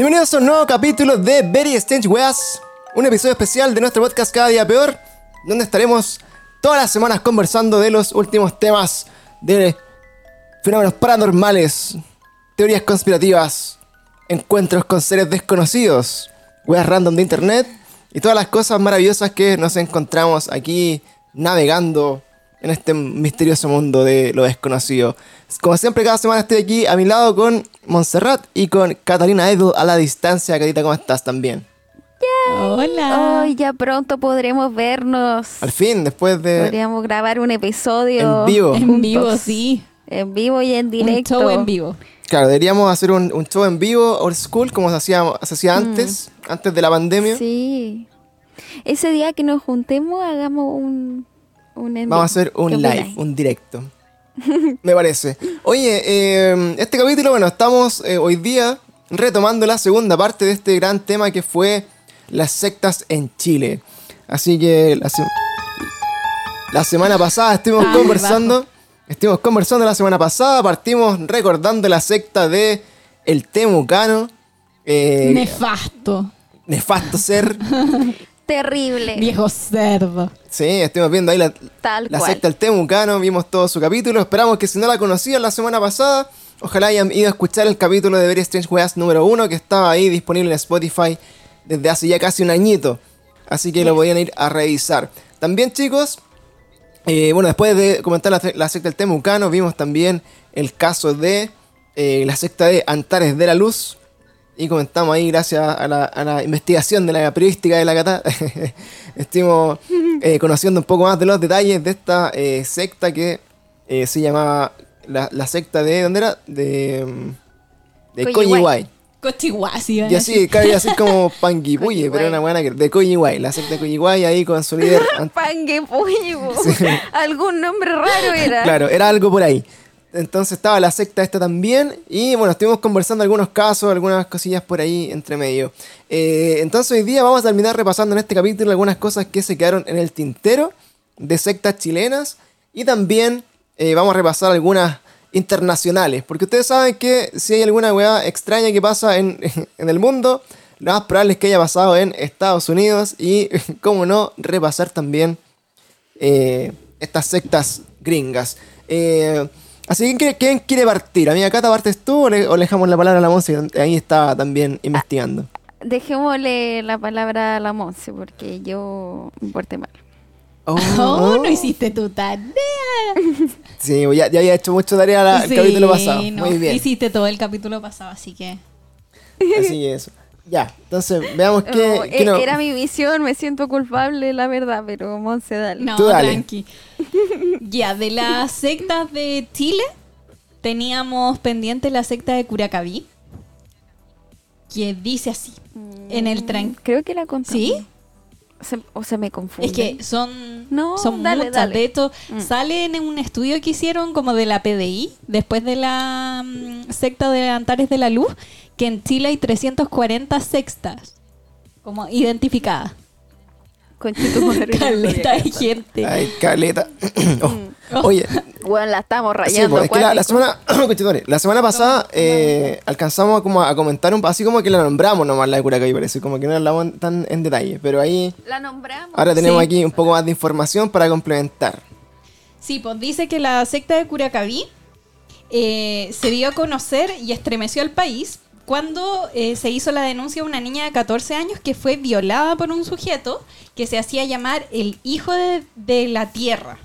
Bienvenidos a un nuevo capítulo de Very Strange Weas, un episodio especial de nuestro podcast Cada Día Peor, donde estaremos todas las semanas conversando de los últimos temas de fenómenos paranormales, teorías conspirativas, encuentros con seres desconocidos, weas random de internet y todas las cosas maravillosas que nos encontramos aquí navegando en este misterioso mundo de lo desconocido. Como siempre, cada semana estoy aquí a mi lado con Montserrat y con Catalina Edu a la distancia. Catita, ¿cómo estás también? Hola. Hoy ya pronto podremos vernos. Al fin, después de Podríamos grabar un episodio en vivo. En vivo, sí. En vivo y en directo. Un show en vivo. Claro, deberíamos hacer un, un show en vivo, old school, como se hacía, se hacía antes, antes de la pandemia. Mm. Sí. Ese día que nos juntemos, hagamos un, un en Vamos a hacer un ¿Qué live, un directo. Me parece. Oye, eh, este capítulo, bueno, estamos eh, hoy día retomando la segunda parte de este gran tema que fue las sectas en Chile. Así que la, se- la semana pasada estuvimos conversando. Estuvimos conversando la semana pasada, partimos recordando la secta de El Temucano. eh, Nefasto. nefasto ser. Terrible. Viejo cerdo. Sí, estuvimos viendo ahí la, Tal la cual. secta del Temucano, vimos todo su capítulo. Esperamos que si no la conocían la semana pasada, ojalá hayan ido a escuchar el capítulo de Very Strange Weas número 1 que estaba ahí disponible en Spotify desde hace ya casi un añito. Así que lo podían ir a revisar. También, chicos, eh, bueno, después de comentar la, la secta del Temucano, vimos también el caso de eh, la secta de Antares de la Luz. Y comentamos ahí, gracias a la, a la investigación de la periodística de la Cata, estuvimos eh, conociendo un poco más de los detalles de esta eh, secta que eh, se llamaba la, la secta de. ¿Dónde era? De. mm, De. Cochiguasi. iba a Y así, cabe así como Panguipulli, pero una buena que. De Coyihuay, la secta de Coyihuay ahí con su líder. Pollo. Sí. Algún nombre raro era. Claro, era algo por ahí. Entonces estaba la secta esta también. Y bueno, estuvimos conversando algunos casos, algunas cosillas por ahí entre medio. Eh, entonces hoy día vamos a terminar repasando en este capítulo algunas cosas que se quedaron en el tintero de sectas chilenas. Y también eh, vamos a repasar algunas internacionales. Porque ustedes saben que si hay alguna weá extraña que pasa en, en el mundo, lo más probable es que haya pasado en Estados Unidos. Y, como no, repasar también eh, estas sectas gringas. Así que, ¿quién, quién quiere partir? Amiga Cata, ¿partes tú o le, o le dejamos la palabra a la música? Ahí está también investigando. Dejémosle la palabra a la Monse porque yo me porté mal. Oh, Oh, no hiciste tu tarea. Sí, ya, ya había hecho mucho tarea la- el capítulo pasado. no, Muy bien. Hiciste todo el capítulo pasado, así que. Así es. Ya, entonces veamos qué. Oh, qué e- no- Era mi visión, me siento culpable, la verdad, pero Monse, dale. No, Tú dale. tranqui. ya, de las sectas de Chile, teníamos pendiente la secta de Curacaví. Que dice así. En el tren. Creo que la conté. ¿Sí? Se- o se me confunde. Es que son, No, son dale, muchas. dale. De hecho, Mm. sale en un estudio que hicieron como de la PDI, después de la mm, secta de Antares de la Luz, que en Chile hay 340 sextas como identificadas. Caleta de gente. Ay, caleta. Oh, Oh. Oye, Bueno, la estamos sí, rayando. pues, es que la, semana. La semana pasada eh, alcanzamos como a comentar un así como que la nombramos nomás la de Curacaví, parece, como que no la hablamos tan en detalle. Pero ahí. La nombramos. Ahora tenemos Sí. aquí un poco más de información para complementar. Sí, pues dice que la secta de Curacaví eh, se dio a conocer y estremeció al país cuando eh, se hizo la denuncia de una niña de 14 años que fue violada por un sujeto que se hacía llamar el hijo de, de la tierra.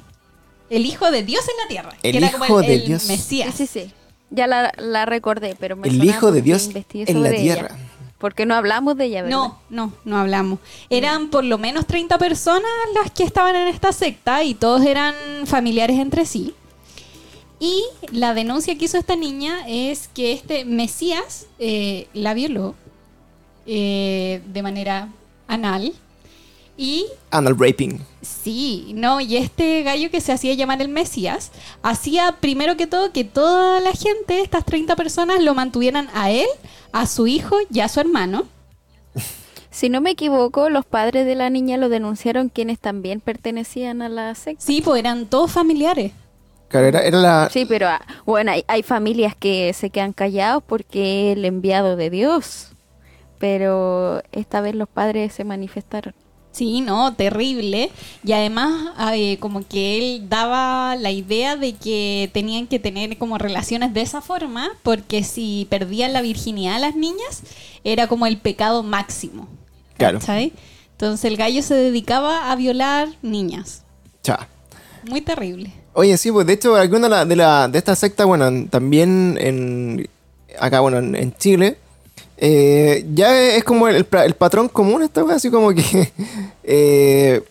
El hijo de Dios en la tierra. El que era como hijo el, de el Dios. Sí, Mesías. sí, sí. Ya la, la recordé, pero me El Hijo de porque Dios en la sobre ella. tierra. Porque no hablamos de ella, ¿verdad? No, no, no hablamos. Eran por lo menos 30 personas las que estaban en esta secta y todos eran familiares entre sí. Y la denuncia que hizo esta niña es que este Mesías eh, la violó eh, de manera anal. Y Anal raping. sí, no, y este gallo que se hacía llamar el Mesías, hacía primero que todo que toda la gente, estas 30 personas, lo mantuvieran a él, a su hijo y a su hermano. Si no me equivoco, los padres de la niña lo denunciaron quienes también pertenecían a la secta. Sí, pues eran todos familiares. Claro, era, era la. Sí, pero ah, bueno, hay, hay familias que se quedan callados porque el enviado de Dios. pero esta vez los padres se manifestaron. Sí, no, terrible. Y además, eh, como que él daba la idea de que tenían que tener como relaciones de esa forma, porque si perdían la virginidad las niñas, era como el pecado máximo. Claro. ¿cachai? Entonces el gallo se dedicaba a violar niñas. Cha. Muy terrible. Oye, sí, pues de hecho, alguna de, la, de, la, de esta secta, bueno, en- también en. Acá, bueno, en, en Chile. eh, ya es como el, el patrón común esta wea, así como que. eh,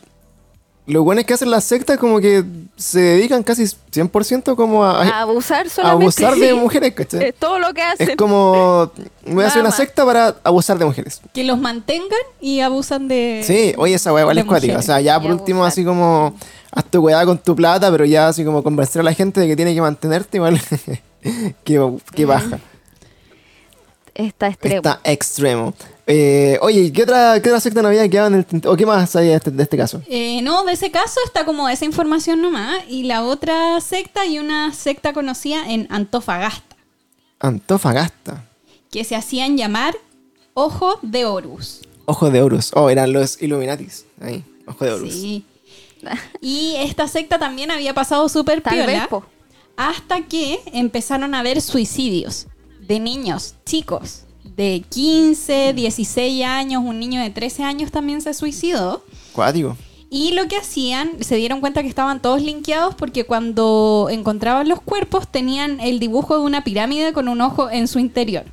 lo bueno es que hacen las sectas como que se dedican casi 100% como a, A abusar a solamente. abusar de sí. mujeres, ¿cachai? Es todo lo que hacen. Es como. Voy a hacer una secta para abusar de mujeres. Que los mantengan y abusan de... Sí, oye, esa weá igual es cuática. O sea, ya por último, abusar. así como. Haz tu weá con tu plata, pero ya así como convencer a la gente de que tiene que mantenerte, igual. que, que baja. Está extremo. Está extremo. Eh, oye, ¿y ¿qué otra, qué otra secta no había quedado en el ¿O qué más hay de este, de este caso? Eh, no, de ese caso está como esa información nomás. Y la otra secta y una secta conocida en Antofagasta, Antofagasta. que se hacían llamar Ojo de Horus. Ojo de Horus. Oh, eran los Illuminatis. Ahí, Ojo de Horus. Sí. Y esta secta también había pasado súper piola. vez. Hasta que empezaron a haber suicidios de niños, chicos, de 15, 16 años, un niño de 13 años también se suicidó. Y lo que hacían, se dieron cuenta que estaban todos linkeados porque cuando encontraban los cuerpos tenían el dibujo de una pirámide con un ojo en su interior.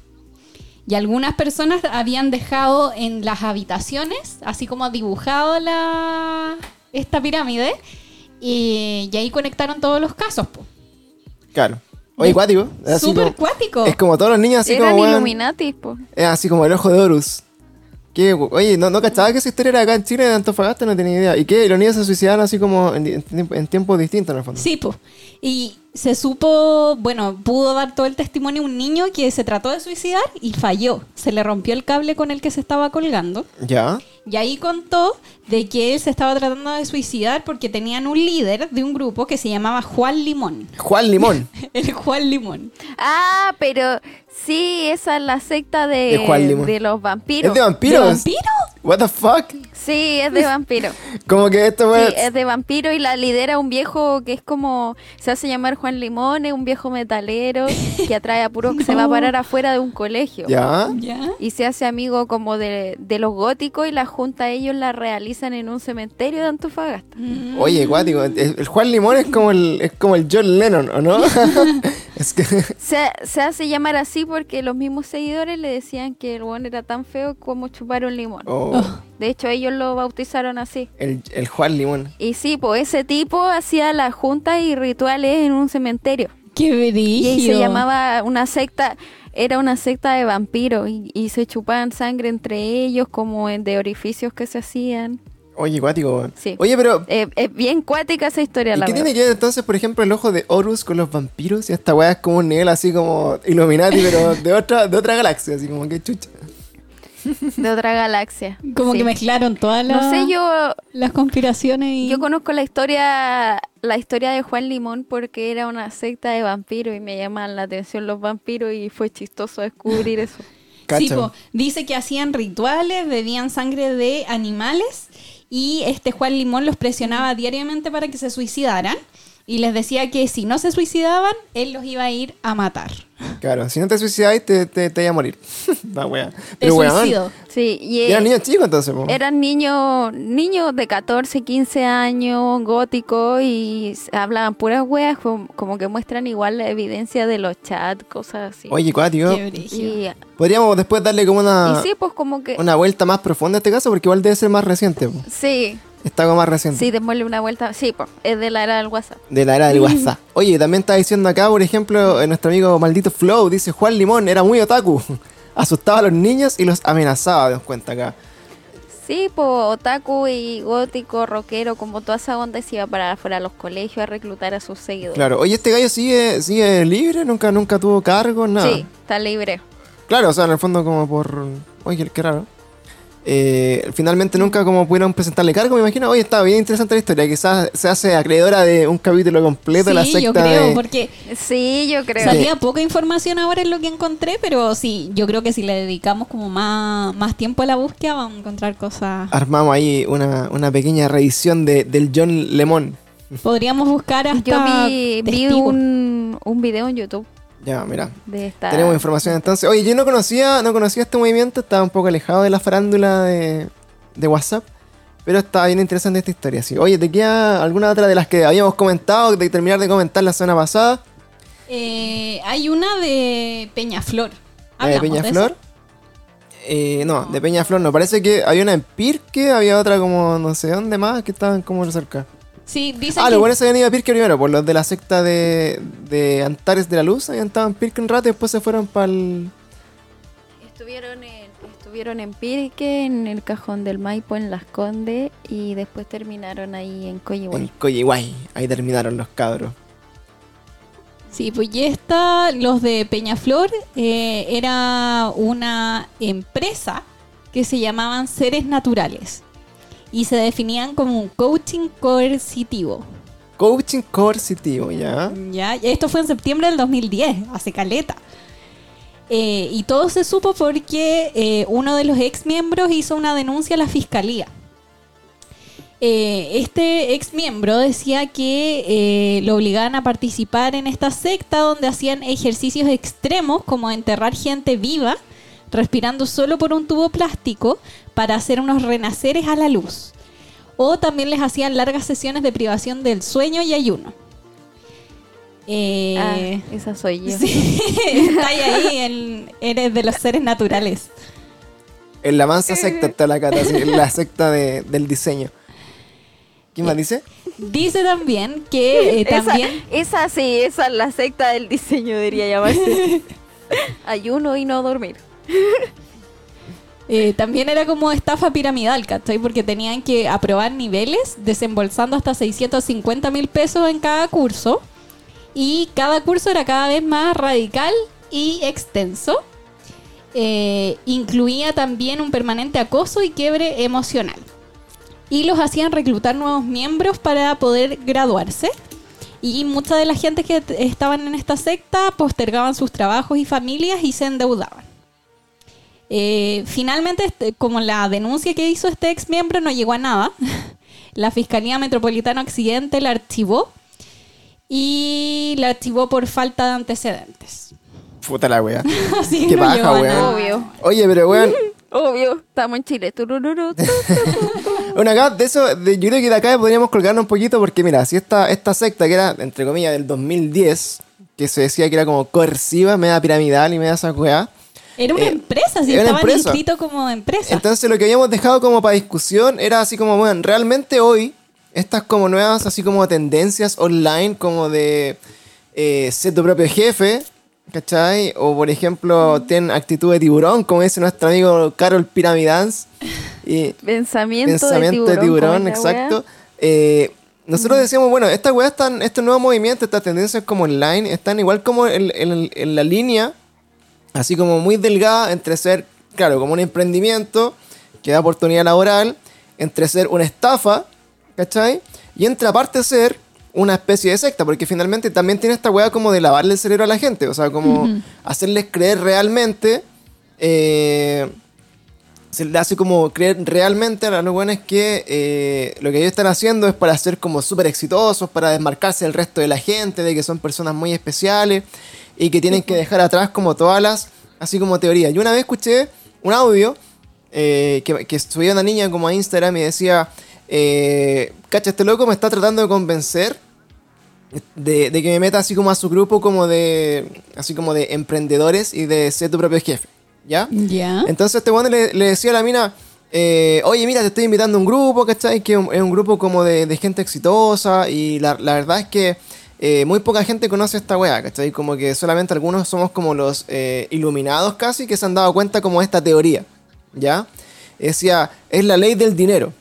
Y algunas personas habían dejado en las habitaciones, así como dibujado la, esta pirámide, y, y ahí conectaron todos los casos. po. Claro. Oye, cuático. Es así Súper como- cuático. Es como todos los niños así Eran como. weón, Illuminatis, po. Es así como el ojo de Horus. ¿Qué? Oye, no, no cachaba que esa historia era acá en Chile, de Antofagasta, no tenía idea. ¿Y qué? Los niños se suicidaron así como en, en- en tiempos distintos, en el fondo. Sí, pues. Y se supo, bueno, pudo dar todo el testimonio un niño que se trató de suicidar y falló. Se le rompió el cable con el que se estaba colgando. ¿Ya? Y ahí contó de que él se estaba tratando de suicidar porque tenían un líder de un grupo que se llamaba Juan Limón. Juan Limón. El Juan Limón. Ah, pero sí, esa es la secta de, ¿De cuál limón? de los vampiros. ¿Es de vampiros? ¿De vampiro? ¿What the fuck? Sí, es de vampiro. Como que esto Sí, fue... es de vampiro y la lidera un viejo que es como, se hace llamar Juan Limón, es un viejo metalero que atrae a puros que se va a parar afuera de un colegio. ¿Ya? ¿Ya? Y se hace amigo como de, de los góticos y la junta ellos la realizan en un cementerio de Antofagasta. Mm. Oye, cuático. El, el Juan Limón es como el, es como el John Lennon, ¿o no? es que... Se, se hace llamar así porque los mismos seguidores le decían que el buen era tan feo como chupar un limón. oh, De hecho, ellos lo bautizaron así. el, el Juan Limón. Y sí, pues ese tipo hacía las juntas y rituales en un cementerio. ¡Qué Y ahí se brillo! llamaba una secta, era una secta de vampiros y, y se chupaban sangre entre ellos como de orificios que se hacían. Oye, cuático. Sí. Oye, pero... Eh, es bien cuática esa historia, ¿Y la qué verdad. tiene que ver entonces, por ejemplo, el ojo de Horus con los vampiros? Y esta weá es como un nivel así como Illuminati, pero de otra, de otra galaxia, así como que chucha. De otra galaxia. Como Sí. que mezclaron todas las, No sé, yo, las conspiraciones y... yo conozco la historia la historia de Juan Limón porque era una secta de vampiros y me llaman la atención los vampiros y fue chistoso descubrir eso. Sí, po. dice que hacían rituales, bebían sangre de animales y este Juan Limón los presionaba diariamente para que se suicidaran y les decía que si no se suicidaban, él los iba a ir a matar. Claro, si no te suicidáis, te, te, te vas a morir. La. De Pero weón, suicidio. Sí, y y eran niños chicos entonces, po. Eran niños, niños de 14, 15 años, góticos, y hablaban puras weas, como, como que muestran igual la evidencia de los chats, cosas así. Oye, cuático. Qué brígido. y, Podríamos después darle como una, y sí, pues como que... una vuelta más profunda a este caso, porque igual debe ser más reciente. po. Sí, Está como más reciente. sí, démosle una vuelta. Sí, pues es de la era del WhatsApp. De la era del WhatsApp. Oye, también está diciendo acá, por ejemplo, eh, nuestro amigo Maldito Flow, dice Juan Limón, era muy otaku. Asustaba a los niños y los amenazaba, nos cuenta acá. Sí, pues otaku y gótico, rockero, como toda esa onda se iba para afuera a los colegios a reclutar a sus seguidores. Claro, oye, este gallo sigue, sigue libre, nunca, nunca tuvo cargo, nada. Sí, está libre. Claro, o sea, en el fondo como por... Oye, qué raro. Eh, finalmente nunca como pudieron presentarle cargo, me imagino. Oye, está bien interesante la historia. Quizás se hace acreedora de un capítulo completo de la Sí, secta. yo creo, de- porque Sí, yo creo. salía poca información ahora en lo que encontré, pero sí, yo creo que si le dedicamos como más, más tiempo a la búsqueda, vamos a encontrar cosas. Armamos ahí una, una pequeña revisión de, del John Lemon. Podríamos buscar hasta Yo vi, vi un, un video en YouTube Ya, mira. de esta. Tenemos información entonces. Oye, yo no conocía, no conocía este movimiento, estaba un poco alejado de la farándula de, de WhatsApp. Pero está bien interesante esta historia, sí. Oye, ¿te queda alguna otra de las que habíamos comentado, de terminar de comentar la semana pasada? Eh, hay una de Peñaflor. ¿La de Peñaflor? Eh, no, de Peñaflor no. Parece que había una en Pirque, había otra como no sé dónde más que estaban como cerca. Eso? Sí, dicen Ah, que los buenos se habían ido a Pirque primero, por los de la secta de, de Antares de la Luz. Habían estado en Pirque un rato y después se fueron para el. Estuvieron en, estuvieron en Pirque, en el Cajón del Maipo, en Las Condes, y después terminaron ahí en En Coyihuay. Coyihuay. Ahí terminaron los cabros. Sí, pues y esta, los de Peñaflor, eh, era una empresa que se llamaban Seres Naturales y se definían como un coaching coercitivo. Coaching coercitivo, ¿ya? ¿ya? Esto fue en septiembre del 2010, hace caleta. Eh, y todo se supo porque eh, uno de los ex miembros hizo una denuncia a la fiscalía. Eh, este ex miembro decía que lo obligaban a participar en esta secta donde hacían ejercicios extremos como enterrar gente viva, respirando solo por un tubo plástico para hacer unos renaceres a la luz. O también les hacían largas sesiones de privación del sueño y ayuno. Eh, Ah, esa soy yo. sí, está ahí, en- eres de los seres naturales. En la mansa secta está la cata, sí, en la secta de- del diseño. ¿Quién más dice? Dice también que eh, Esa, también esa sí, esa es la secta del diseño, debería llamarse. Ayuno y no dormir. Eh, también era como estafa piramidal, ¿cachai? Porque tenían que aprobar niveles desembolsando hasta 650 mil pesos en cada curso. Y cada curso era cada vez más radical y extenso. Eh, incluía también un permanente acoso y quiebre emocional. Y los hacían reclutar nuevos miembros para poder graduarse. Y mucha de la gente que estaban en esta secta postergaban sus trabajos y familias y se endeudaban. Eh, finalmente, este, como la denuncia que hizo este ex miembro no llegó a nada, la Fiscalía Metropolitana Occidente la archivó y la archivó por falta de antecedentes. Puta la wea. Así Qué no paja, llegó a weón. nada. Obvio. Oye, pero weón, Obvio, estamos en Chile. Turururu, tu. Bueno, acá de eso, de- yo creo que de acá podríamos colgarnos un poquito porque mira, si esta, esta secta que era, entre comillas, del 2010, que se decía que era como coerciva, media piramidal y media esa weá. Era una Eh, empresa, si estaban empresa. inscritos como empresa. Entonces lo que habíamos dejado como para discusión era así como, bueno, realmente hoy, estas como nuevas, así como tendencias online, como de eh, ser tu propio jefe, ¿cachai? O por ejemplo, ten actitud de tiburón, como dice nuestro amigo Carol Piramidance. Y, Pensamiento, Pensamiento de de tiburón. tiburón, ¿cómo es la exacto. Eh, nosotros decíamos, bueno, estas weas están, estos nuevos movimientos, estas tendencias como online, están igual como en, en- en la línea, así como muy delgada entre ser, claro, como un emprendimiento que da oportunidad laboral, entre ser una estafa, ¿cachai? Y entre aparte ser una especie de secta, porque finalmente también tiene esta wea como de lavarle el cerebro a la gente, o sea, como hacerles creer realmente... eh, se le hace como creer realmente a los buenos que eh, lo que ellos están haciendo es para ser como súper exitosos, para desmarcarse del resto de la gente, de que son personas muy especiales y que tienen que dejar atrás como todas las, así como teorías. Yo una vez escuché un audio eh, que, que subía una niña como a Instagram y decía, eh, cacha, este loco me está tratando de convencer de, de que me meta así como a su grupo como de, así como de emprendedores y de ser tu propio jefe, ¿ya? Ya. Entonces este bueno le, le decía a la mina, eh, oye, mira, te estoy invitando a un grupo, ¿cachai? Que es un- es un grupo como de, de gente exitosa y la, la verdad es que eh, muy poca gente conoce esta weá, ¿cachai? Como que solamente algunos somos como los eh, iluminados casi que se han dado cuenta como esta teoría, ¿ya? Decía, es la ley del dinero.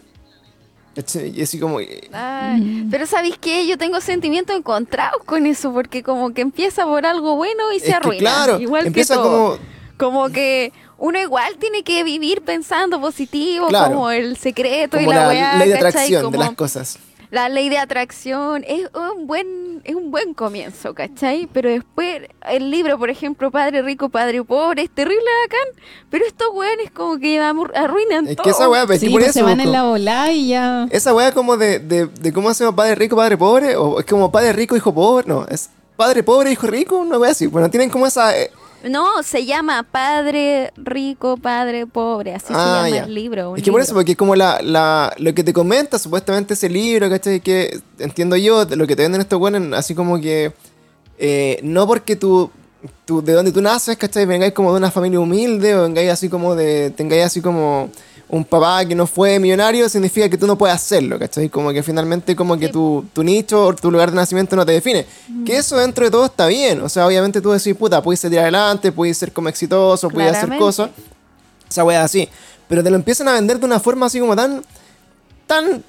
Y así como... Ay, Pero ¿sabéis qué? Yo tengo sentimientos encontrados con eso, porque como que empieza por algo bueno y es se que, arruina. claro, Igual empieza que todo. como... Como que uno igual tiene que vivir pensando positivo, Claro. como el secreto Como y la, la weá, ley de atracción de las cosas. La ley de atracción es un buen es un buen comienzo, ¿cachai? Pero después el libro, por ejemplo, Padre Rico, Padre Pobre, es terrible bacán, pero estos weones como que arruinan Es todo. que esa weá, pues, Sí, que por eso, se van en la bola y ya. Esa weá como de, de, de cómo se llama padre rico, padre pobre, o es como padre rico, hijo pobre, no, es padre pobre, hijo rico, una weá así. Bueno, tienen como esa... eh, No, se llama Padre Rico, Padre Pobre, así se Ah, llama ya. el libro. Es que por eso, porque como la, la, lo que te comenta supuestamente ese libro, ¿cachai? Que entiendo yo, lo que te venden estos buenos, así como que eh, no porque tú, tú, de donde tú naces, ¿cachai? Vengáis como de una familia humilde o vengáis así como de, tengáis así como un papá que no fue millonario, significa que tú no puedes hacerlo, ¿cachai? Como que finalmente como que tu, tu nicho o tu lugar de nacimiento no te define. Que eso dentro de todo está bien, o sea, obviamente tú decís, puta, puedes salir adelante, puedes ser como exitoso, puedes hacer cosas esa wea así. Pero te lo empiezan a vender de una forma así como tan. tan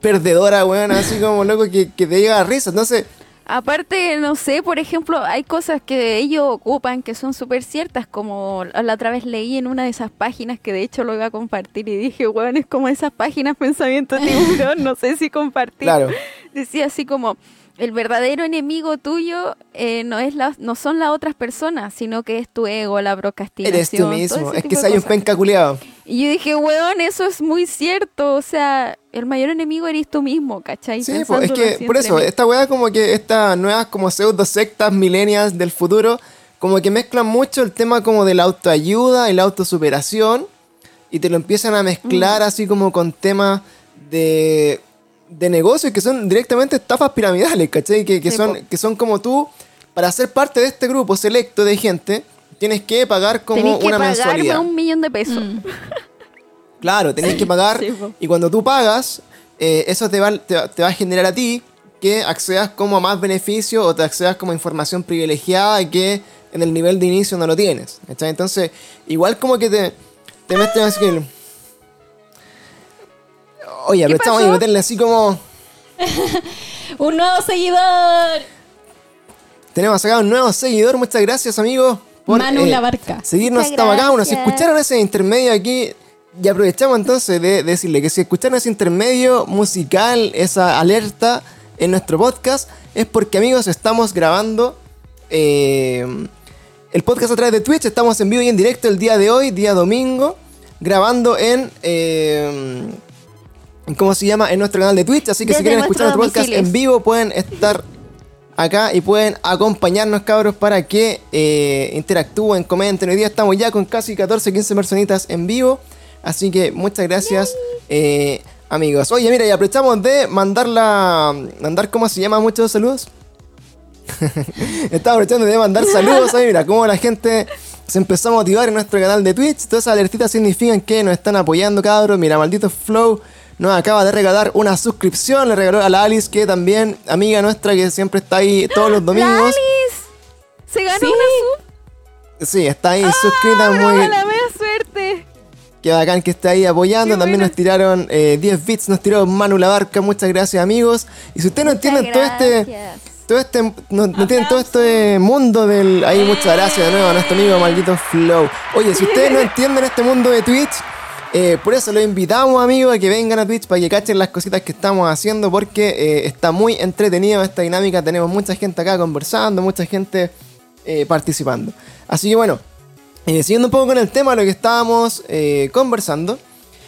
perdedora, weón, así como loco que, que te llega a risa. Entonces, Aparte, no sé, por ejemplo, hay cosas que ellos ocupan que son súper ciertas, como la otra vez leí en una de esas páginas que de hecho lo iba a compartir y dije, weón, es como esas páginas pensamiento tiburón, no sé si compartir. claro, Decía así como, el verdadero enemigo tuyo eh, no es la, no son las otras personas, sino que es tu ego, la procrastinación. eres tú mismo. Es que hay un penca culiado. Y yo dije, weón, eso es muy cierto. O sea, el mayor enemigo eres tú mismo, ¿cachai? Sí, po, es que por eso, esta weá como que estas nuevas como pseudo sectas millennials del futuro, como que mezclan mucho el tema como de la autoayuda y la autosuperación y te lo empiezan a Mm. mezclar así como con temas de, de negocios que son directamente estafas piramidales, ¿cachai? Que, que Sí, son, po. que son como tú, para ser parte de este grupo selecto de gente, tienes que pagar como Tenés que una mensualidad. un millón de pesos. Mm. Claro, tenés que pagar Sí, y cuando tú pagas, eh, eso te va, te, va- te va a generar a ti que accedas como a más beneficio o te accedas como a información privilegiada que en el nivel de inicio no lo tienes. ¿cachai? Entonces, igual como que te, te meten así que... Oye, ahí pasó? meterle así como... Un nuevo seguidor. Tenemos acá un nuevo seguidor, muchas gracias amigo. Manu Labarca. Seguirnos Muchas estamos acá. Bueno, si escucharon ese intermedio aquí, y aprovechamos entonces de, de decirle que si escucharon ese intermedio musical, esa alerta en nuestro podcast, es porque amigos estamos grabando eh, el podcast a través de Twitch. Estamos en vivo y en directo el día de hoy, día domingo, grabando en... eh, ¿Cómo se llama? En nuestro canal de Twitch. Así que si quieren escuchar nuestro podcast en vivo, pueden estar acá y pueden acompañarnos, cabros, para que eh, interactúen, comenten. Hoy día estamos ya con casi 14, 15 personitas en vivo. Así que muchas gracias, eh, amigos. Oye, mira, y aprovechamos de mandar la. Mandar, ¿cómo se llama? Muchos saludos. Estaba aprovechando de mandar saludos. Ahí, mira, cómo la gente se empezó a motivar en nuestro canal de Twitch. Todas esas alertitas significan que nos están apoyando, cabros. Mira, maldito Flow nos acaba de regalar una suscripción. Le regaló a la Alice, que también, amiga nuestra, que siempre está ahí todos los ¡La domingos. Alice! Se ganó Sí. una sub. Sí, está ahí suscrita, ¡Ah, muy. bravo, la mea suerte! Qué bacán que está ahí apoyando. Qué También buena. nos tiraron eh, 10 bits, nos tiró Manu La Barca. Muchas gracias, amigos. Y si ustedes no entienden todo este. Todo este, no, no tienen todo este mundo del... Ahí muchas gracias de nuevo a nuestro amigo maldito Flow. Oye, si ustedes no entienden este mundo de Twitch, eh, por eso los invitamos amigos a que vengan a Twitch para que cachen las cositas que estamos haciendo porque eh, está muy entretenido esta dinámica. Tenemos mucha gente acá conversando, mucha gente eh, participando. Así que bueno, eh, siguiendo un poco con el tema, lo que estábamos eh, conversando,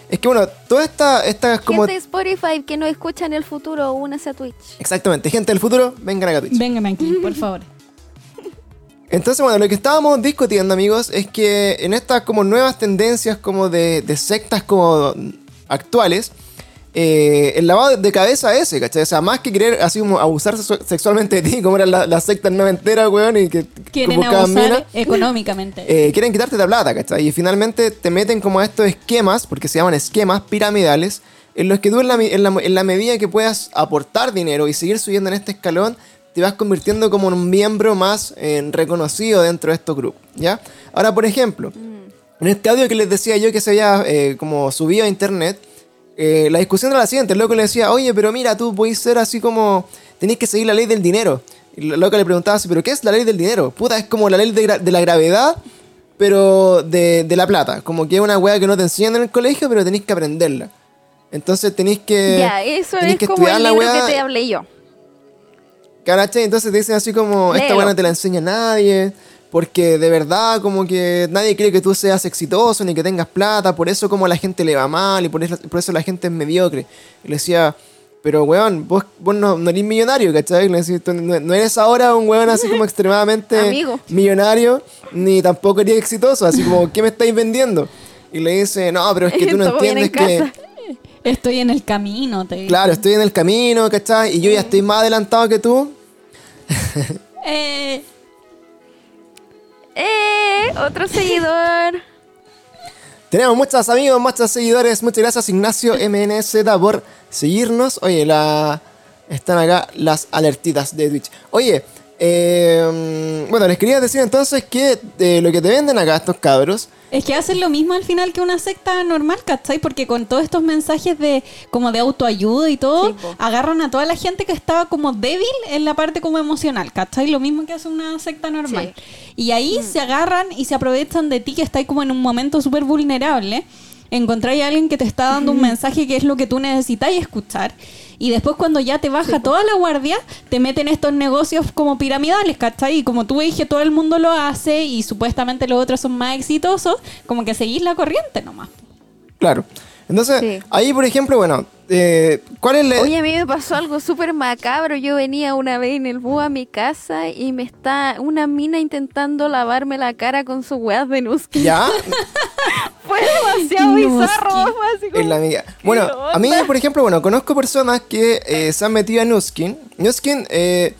es que bueno, toda esta, esta como... Gente de Spotify que nos escucha en el futuro, únase a Twitch. Exactamente, gente del futuro, vengan acá a Twitch. Véngame aquí, por favor. Entonces, bueno, lo que estábamos discutiendo, amigos, es que en estas como nuevas tendencias como de, de sectas como actuales, eh, el lavado de cabeza ese, ¿cachai? O sea, más que querer así como abusar sexu- sexualmente de ti, como eran las la sectas noventeras, weón, y que Quieren abusar mina, económicamente. eh, quieren quitarte la plata, ¿cachai? Y finalmente te meten como a estos esquemas, porque se llaman esquemas piramidales, en los que tú en la, mi- en la- en la medida que puedas aportar dinero y seguir subiendo en este escalón, te vas convirtiendo como un miembro más eh, reconocido dentro de estos grupos, ¿ya? Ahora, por ejemplo, en este audio que les decía yo que se había eh, como subido a internet, eh, la discusión era la siguiente, el loco le decía, oye, pero mira, tú puedes ser así como, tenés que seguir la ley del dinero. Y el loco le preguntaba así, pero ¿qué es la ley del dinero? Puta, es como la ley de, la gravedad, pero de, de La Plata. Como que es una weá que no te enseñan en el colegio, pero tenéis que aprenderla. Entonces tenéis que. ya, eso es que como el libro weá. que te hablé yo. ¿Cachai? Entonces te dicen así como, esta no te la enseña nadie, porque de verdad como que nadie cree que tú seas exitoso ni que tengas plata, por eso como a la gente le va mal y por eso, por eso la gente es mediocre. Y le decía, pero weón, vos, vos no, no eres millonario, ¿cachai? Le decía, tú no, no eres ahora un weón así como extremadamente Amigo. millonario, ni tampoco eres exitoso, así como, ¿qué me estáis vendiendo? Y le dice, no, pero es que tú no entiendes que... Estoy en el camino, te digo. Claro, estoy en el camino, ¿cachai? Y yo ya estoy más adelantado que tú. Eh, ¡Eh! Otro seguidor. Tenemos muchos amigos, muchos seguidores. Muchas gracias, Ignacio MNZ, por seguirnos. Oye, la... están acá las alertitas de Twitch. Oye, eh, bueno, les quería decir entonces que eh, lo que te venden acá estos cabros. Es que hacen lo mismo al final que una secta normal, ¿cachai? Porque con todos estos mensajes de como de autoayuda y todo, Sí, agarran a toda la gente que estaba como débil en la parte como emocional, ¿cachai? Lo mismo que hace una secta normal. Y ahí Mm. se agarran y se aprovechan de ti que estás como en un momento súper vulnerable. Encontráis a alguien que te está dando un mensaje que es lo que tú necesitas escuchar. Y después cuando ya te baja toda la guardia, te meten estos negocios como piramidales, ¿cachai? Y como tú dije, todo el mundo lo hace y supuestamente los otros son más exitosos, como que seguís la corriente nomás. Claro. Entonces, Sí. ahí, por ejemplo, bueno, eh, ¿cuál es la... Oye, a mí me pasó algo súper macabro. Yo venía una vez en el bus a mi casa y me está una mina intentando lavarme la cara con sus weas de Nuskin. ¿Ya? Fue demasiado Nuskin. bizarro. Como, Es la amiga. Bueno, a mí, por ejemplo, bueno, conozco personas que eh, se han metido a Nuskin. Nuskin, eh,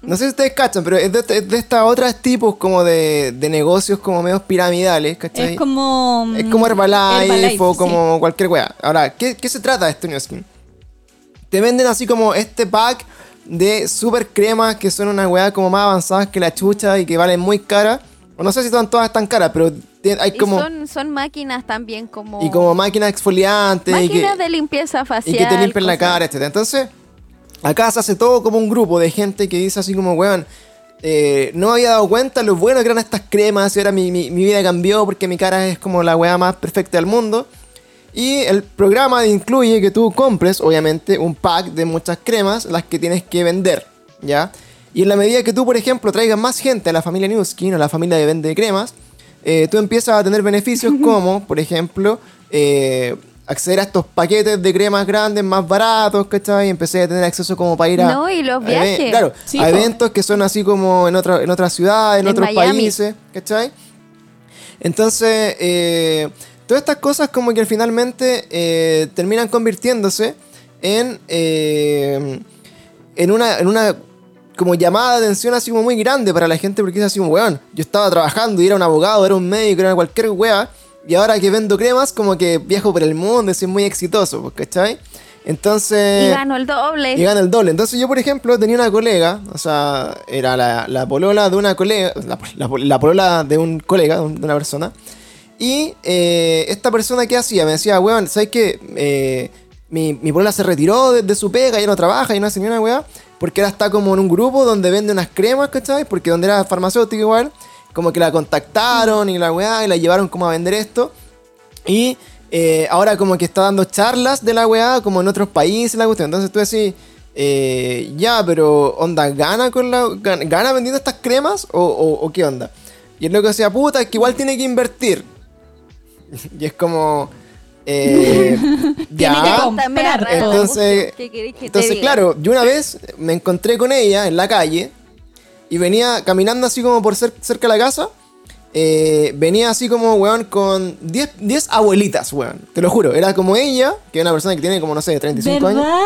no sé si ustedes cachan, pero es de, es de estas otras tipos como de, de negocios como medios piramidales, ¿cachai? Es como... mm, Es como Herbalife, Herbalife, o sí. como cualquier wea. Ahora, ¿qué, qué se trata de esto, Nuskin? Te venden así como este pack de super cremas que son una weá como más avanzadas que la chucha y que valen muy cara. O no sé si son todas tan caras, pero hay Y como... son, son máquinas también como... Y como máquinas exfoliantes. y que- Máquinas de limpieza facial. y que te limpian la cara, etc. Entonces, acá se hace todo como un grupo de gente que dice así como, weón, eh, no había dado cuenta lo bueno que eran estas cremas y ahora mi, mi- mi vida cambió porque mi cara es como la weá más perfecta del mundo. Y el programa incluye que tú compres, obviamente, un pack de muchas cremas, las que tienes que vender, ¿ya? Y en la medida que tú, por ejemplo, traigas más gente a la familia Newskin o a la familia de vende cremas, eh, tú empiezas a tener beneficios como, por ejemplo, eh, acceder a estos paquetes de cremas grandes, más baratos, ¿cachai? Y empecé a tener acceso como para ir a... No, y los a viajes. Claro, Sí, a po. eventos que son así como en, otra, en otras ciudades, en, En otros Miami. países, ¿cachai? Entonces, eh, todas estas cosas como que finalmente eh, terminan convirtiéndose en, eh, en, una, en una como llamada de atención así como muy grande para la gente porque es así como, weón, yo estaba trabajando y era un abogado, era un médico, era cualquier wea, y ahora que vendo cremas como que viajo por el mundo y soy muy exitoso, pues, ¿cachai? Entonces... Y gano el doble. Y gana el doble. Entonces yo, por ejemplo, tenía una colega, o sea, era la, la polola de una colega, la, la- la polola de un colega, de un- de una persona. Y eh, esta persona, ¿qué hacía? Me decía, weón, ¿sabes qué? Eh, mi, mi polola se retiró de, de su pega, ya no trabaja, y no hace ni una weá, porque ahora está como en un grupo donde vende unas cremas, ¿cachai? Porque donde era farmacéutico igual, como que la contactaron y la weá, y la llevaron como a vender esto. Y eh, ahora como que está dando charlas de la weá, como en otros países la cuestión. Entonces tú decís, eh, ya, pero onda, ¿gana con la gana, gana vendiendo estas cremas o, o- o qué onda? Y es lo que decía, puta, es que igual tiene que invertir. y es como... eh, ya. comprar. Entonces, ¿Qué querés que te entonces claro, yo una vez me encontré con ella en la calle y venía caminando así como por cer- cerca de la casa. eh, venía así como, weón, con 10 10 abuelitas, weón. Te lo juro. Era como ella, que es una persona que tiene como, no sé, 35 ¿Verdad? años.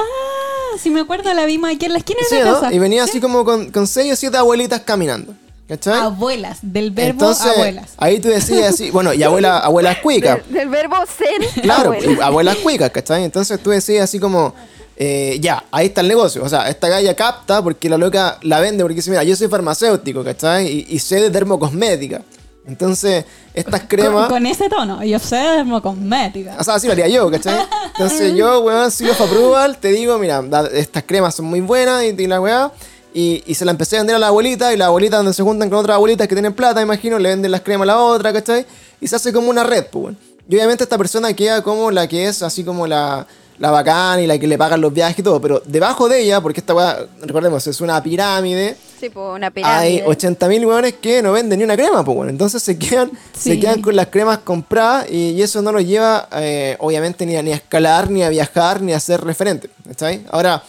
Si me acuerdo, la vimos aquí en la esquina Sí, de la ¿no? casa. Y venía Sí. así como con, con 6 o 7 abuelitas caminando. ¿Cachai? Abuelas, del verbo Entonces, abuelas. ahí tú decías así, bueno, y abuela, abuelas cuicas. Del, del verbo ser. Claro, abuelas cuicas, ¿cachai? Entonces tú decías así como, eh, ya, ahí está el negocio. O sea, esta galla capta porque la loca la vende porque dice, mira, yo soy farmacéutico, ¿cachai? Y, y sé de dermocosmética. Entonces, estas cremas... Con, con ese tono, yo sé dermocosmética. O sea, así lo haría yo, ¿cachai? Entonces yo, weón, si los approval, te digo, mira, da- estas cremas son muy buenas y, y la weá. Y, y se la empecé a vender a la abuelita y la abuelita donde se juntan con otras abuelitas que tienen plata, imagino, le venden las cremas a la otra, ¿cachai? Y se hace como una red, pues, weón. Y obviamente esta persona queda como la que es así como la, la bacán y la que le pagan los viajes y todo. Pero debajo de ella, porque esta weá, recordemos, es una pirámide, Sí, pues una hay pirámide. 80.000 weones que no venden ni una crema, pues bueno. Entonces se quedan, se quedan con las cremas compradas y, y eso no los lleva, eh, obviamente, ni a, ni a escalar, ni a viajar, ni a ser referente. ¿Cachai? Ahora,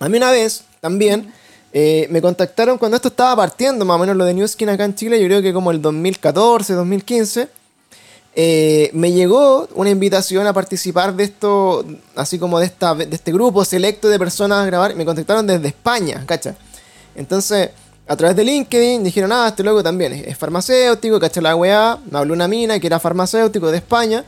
a mí una vez también eh, me contactaron cuando esto estaba partiendo, más o menos lo de New Skin acá en Chile, yo creo que como el 2014, 2015. Eh, me llegó una invitación a participar de esto, así como de, esta, este grupo selecto de personas a grabar. Me contactaron desde España, ¿cacha? Entonces, a través de LinkedIn dijeron, ah, este loco también es, farmacéutico, caché la weá. Me habló una mina que era farmacéutico de España.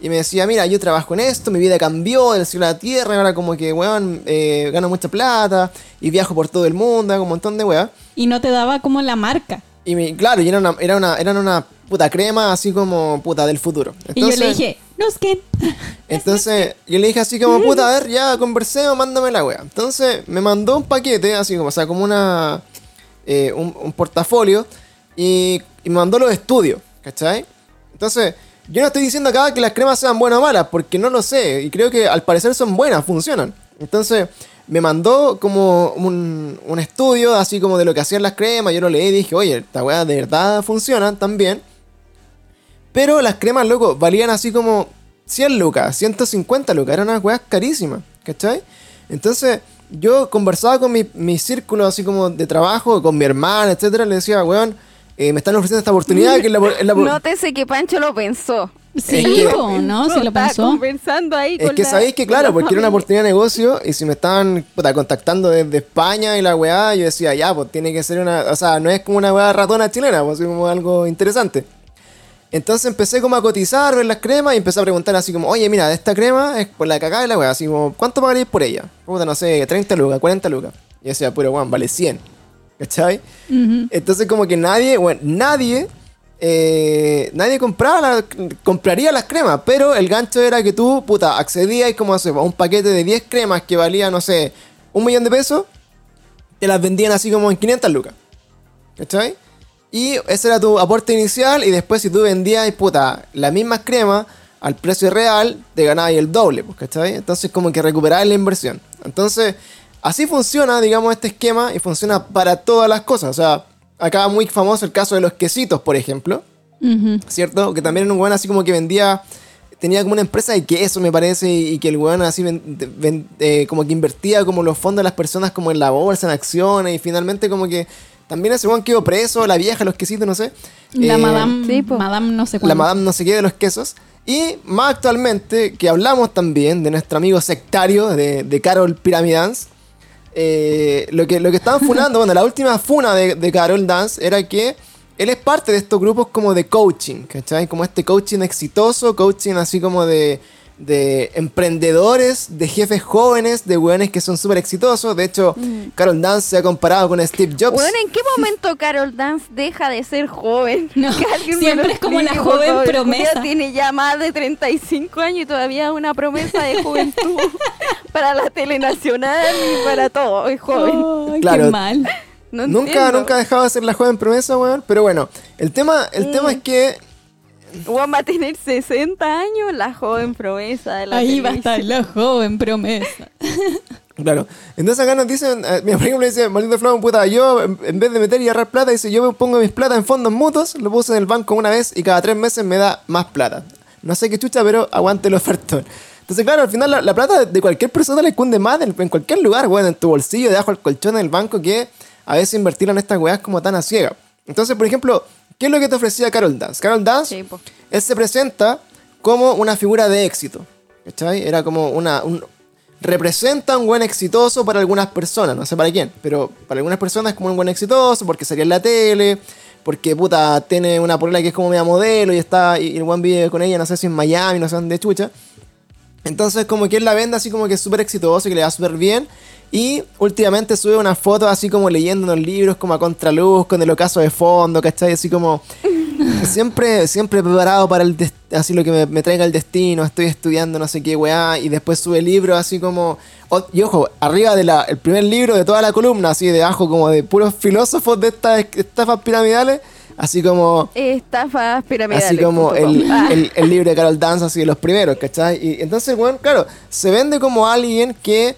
Y me decía, mira, yo trabajo en esto, mi vida cambió del cielo a la tierra, ahora como que, weón, eh, gano mucha plata y viajo por todo el mundo, hago un montón de weá. Y no te daba como la marca. Y claro, y era una, era una, eran una puta crema así como puta del futuro. y yo le Entonces- dije, no es que. entonces yo le dije así como, puta, a ver, ya conversemos, mándame la wea. Entonces me mandó un paquete, así como, o sea, como una. eh, un, un portafolio y, y me mandó los estudios, ¿cachai? Entonces, yo no estoy diciendo acá que las cremas sean buenas o malas, porque no lo sé, y creo que al parecer son buenas, funcionan. Entonces, me mandó como un, un estudio, así como de lo que hacían las cremas, yo lo leí y dije, oye, esta weá de verdad funcionan también. Pero las cremas, loco, valían así como 100 lucas, 150 lucas, eran unas weas carísimas, ¿cachai? Entonces, yo conversaba con mi, mi círculo así como de trabajo, con mi hermana, etcétera, le decía, weón, eh, me están ofreciendo esta oportunidad que es la, es Nótese que Pancho lo pensó. Sí, que- po, ¿no? Se lo pensó. conversando ahí Es que la- sabéis que, claro, la porque era una oportunidad de negocio y si me estaban puta, contactando desde España y la weá, yo decía, ya, pues tiene que ser una. O sea, no es como una weá ratona chilena, pues es como algo interesante. Entonces empecé como a cotizar, ver las cremas y empecé a preguntar así como, oye, mira, esta crema es por la cagada de la weá, así como, ¿cuánto pagaríais por ella? Puta, no sé, 30 lucas, 40 lucas. Y yo decía, pero weón, vale 100. ¿Cachai? Ujú. Entonces como que nadie, bueno, nadie, eh, nadie compraba la- compraría las cremas, pero el gancho era que tú, puta, accedías como a un paquete de 10 cremas que valía, no sé, un millón de pesos, te las vendían así como en 500 lucas. ¿Cachai? Y ese era tu aporte inicial y después si tú vendías, puta, las mismas cremas al precio real, te ganabas el doble, pues, ¿cachai? Entonces como que recuperabas la inversión. Entonces, así funciona, digamos, este esquema y funciona para todas las cosas. O sea, acá muy famoso el caso de los quesitos, por ejemplo. ¿cierto? Que también era un weón así como que vendía, tenía como una empresa de queso, me parece, y, y que el weón así ven- de- ven- eh, como que invertía como los fondos de las personas como en la bolsa, en acciones, y finalmente como que también ese weón quedó preso, la vieja, los quesitos, no sé. La Eh, madame, sí, madame no sé la madame no sé qué de los quesos. Y más actualmente, que hablamos también de nuestro amigo sectario, de, de Carol Pyramidance. Eh, lo, que, lo que estaban funando, bueno, la última funa de, de Carol Dance era que él es parte de estos grupos como de coaching, ¿cachai? Como este coaching exitoso, coaching así como de, de emprendedores, de jefes jóvenes, de weones que son súper exitosos. De hecho, Carol Dance se ha comparado con Steve Jobs. Bueno, ¿en qué momento Carol Dance deja de ser joven? No, siempre es como la joven favor. promesa. Julia tiene ya más de 35 años y todavía una promesa de juventud para la telenacional y para todo. Es joven. Claro. qué mal. No nunca, nunca ha dejado de ser la joven promesa, weón. Pero bueno, el tema, el tema es que Juan va a tener 60 años, la joven promesa de la Ahí va a estar televisión. la joven promesa. Claro. Entonces acá nos dicen, mira, por ejemplo, dice, maldito Flow, puta, yo en, en vez de meter y agarrar plata, dice, yo me pongo mis plata en fondos mutuos, lo puse en el banco una vez y cada tres meses me da más plata. No sé qué chucha, pero aguante el ofertón. Entonces, claro, al final la, la plata de cualquier persona le cunde más en, en cualquier lugar, weón, en tu bolsillo, debajo del colchón, en el banco, que a veces invertir en estas weas como tan a ciega. Entonces, por ejemplo, ¿qué es lo que te ofrecía Carol Dance? Carol Dance Sí, él se presenta como una figura de éxito. ¿Cachai? Era como una. Un, representa un buen exitoso para algunas personas, no sé para quién, pero para algunas personas es como un buen exitoso porque salía en la tele, porque puta tiene una polola que es como media modelo y está y el buen vive con ella, no sé si en Miami, no sé dónde chucha. Entonces como que él la vende así como que es súper exitoso y que le va súper bien. Y últimamente sube unas fotos así como leyendo unos libros como a contraluz, con el ocaso de fondo, ¿cachai? Así como siempre, siempre preparado para el así lo que me, me traiga el destino, estoy estudiando no sé qué weá, y después sube libros así como. y ojo, arriba del el primer libro de toda la columna, así debajo como de puros filósofos de estas estafas piramidales, así como. Estafas piramidales. Así como el, el, el libro de Carol Dance, así de los primeros, ¿cachai? Y entonces, bueno, claro, se vende como alguien que.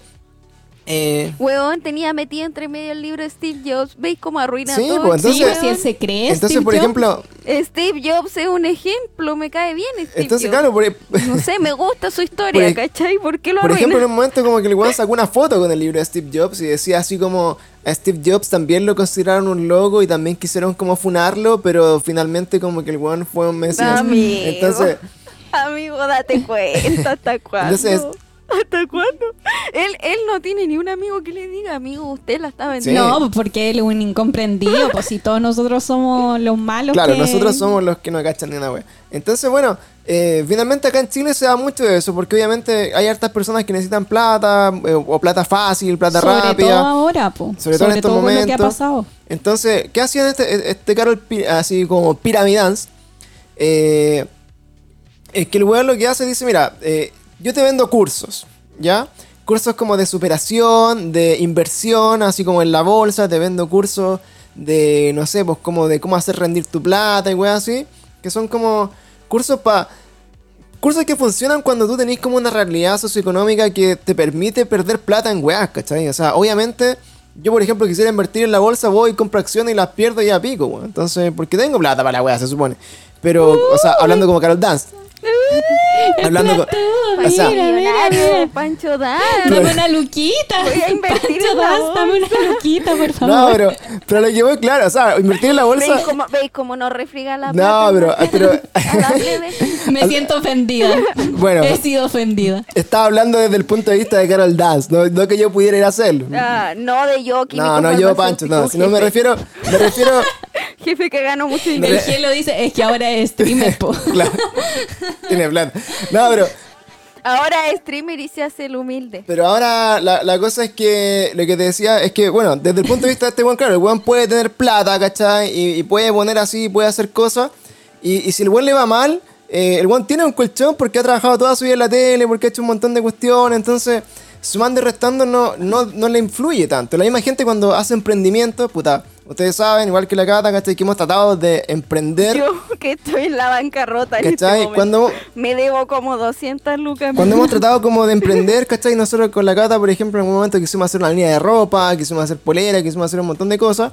Eh, Huevón, tenía metido entre medio el libro de Steve Jobs. ¿Veis cómo arruina Sí, todo? pues, el Sí, entonces- si él se cree. entonces, Steve por Jobs. ejemplo, Steve Jobs es un ejemplo, me cae bien Steve entonces, Jobs. claro, por, No sé, me gusta su historia, Por ej- ¿cachai? ¿Por qué lo Por arruina? ejemplo, en un momento como que el weón sacó una foto con el libro de Steve Jobs y decía así como a Steve Jobs también lo consideraron un loco y también quisieron como funarlo, pero finalmente como que el weón fue un mesías. Amigo. Entonces, Amigo, date cuenta, ¿hasta cuándo? Entonces- ¿Hasta cuándo? Él, él no tiene ni un amigo que le diga, amigo, usted la está Sí. vendiendo. No, porque él es un incomprendido. Pues si todos nosotros somos los malos. claro, que- nosotros somos los que no cachan ni una wea. Entonces, bueno, eh, finalmente acá en Chile se da mucho de eso, porque obviamente hay hartas personas que necesitan plata, eh, o plata fácil, plata Sobre rápida. todo ahora, po. Sobre todo en estos con lo que ha momentos. pasado. Entonces, ¿qué hacían este, este Carol así como Pyramidance? Eh, es que el weón lo que hace dice, mira, eh, yo te vendo cursos, ¿ya? Cursos como de superación, de inversión, así como en la bolsa, te vendo cursos de, no sé, pues como de cómo hacer rendir tu plata y weón así, que son como cursos para... Cursos que funcionan cuando tú tenés como una realidad socioeconómica que te permite perder plata en weas, ¿cachai? O sea, obviamente, yo por ejemplo quisiera invertir en la bolsa, voy, compro acciones y las pierdo y ya pico, weón. Entonces, porque tengo plata para la wea, se supone. Pero, o sea, hablando como Carol Dance. Hablando como... O sea, Mira, mira. Pancho Dan. Dame una luquita. Voy a invertir Pancho en la Das, dame una luquita, por favor. no, pero, pero lo que voy, claro, o sea, invertir en la bolsa... ¿Veis cómo, ¿Veis cómo no refriega la No, plata? pero- pero- A la plebe. Me siento ofendida. Bueno. He sido ofendida. Estaba hablando desde el punto de vista de Carol Dance, no, no que yo pudiera ir a hacerlo. Ah, no de yo, No, no, yo Pancho, no, si no me refiero, me refiero... Jefe que ganó mucho dinero. El G lo dice, es que ahora es streamer, po. Claro, tiene plata. No, pero... Ahora es streamer y se hace el humilde. Pero ahora la, la cosa es que lo que te decía es que, bueno, desde el punto de vista de este weón, claro, el weón puede tener plata, ¿cachai? Y, y puede poner así, puede hacer cosas. Y, y si el weón le va mal, eh, el weón tiene un colchón porque ha trabajado toda su vida en la tele, porque ha hecho un montón de cuestiones. Entonces, sumando y restando no, no, no le influye tanto. La misma gente cuando hace emprendimiento, puta, ustedes saben, igual que la Cata, ¿cachai? Que hemos tratado de emprender. Yo que estoy en la bancarrota en este ¿Cachai? momento. Cuando- Me debo como 200 lucas. Cuando hemos tratado como de emprender, ¿cachai? Nosotros con la Cata, por ejemplo, en un momento quisimos hacer una línea de ropa, quisimos hacer polera, quisimos hacer un montón de cosas.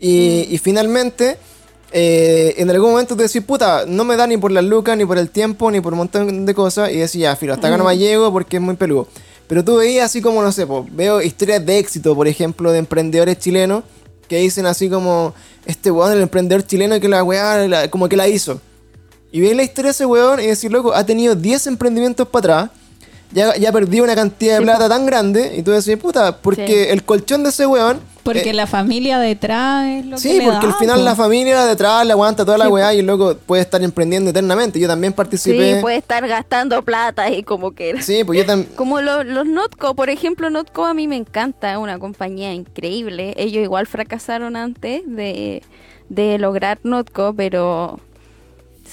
Y, y finalmente, eh, en algún momento tú decís, puta, no me da ni por las lucas, ni por el tiempo, ni por un montón de cosas. Y decís, ya, filo, hasta acá no me llego porque es muy peludo. Pero tú veías así como, no sé, po, veo historias de éxito, por ejemplo, de emprendedores chilenos que dicen así como, este weón, el emprendedor chileno que la weá, como que la hizo. Y veis la historia de ese weón y decir, loco, ha tenido 10 emprendimientos para atrás. Ya, ya perdió una cantidad de Sí, plata tan grande. Y tú decís, puta, porque Sí. el colchón de ese weón. Porque eh, la familia detrás es lo que Sí, porque al final po. la familia detrás le aguanta toda la Sí, weá y el loco puede estar emprendiendo eternamente. Yo también Sí, participé. puede estar gastando plata y como que Sí, pues yo también. Como lo- los Notco, por ejemplo, Notco a mí me encanta, es una compañía increíble. Ellos igual fracasaron antes de, de lograr Notco, pero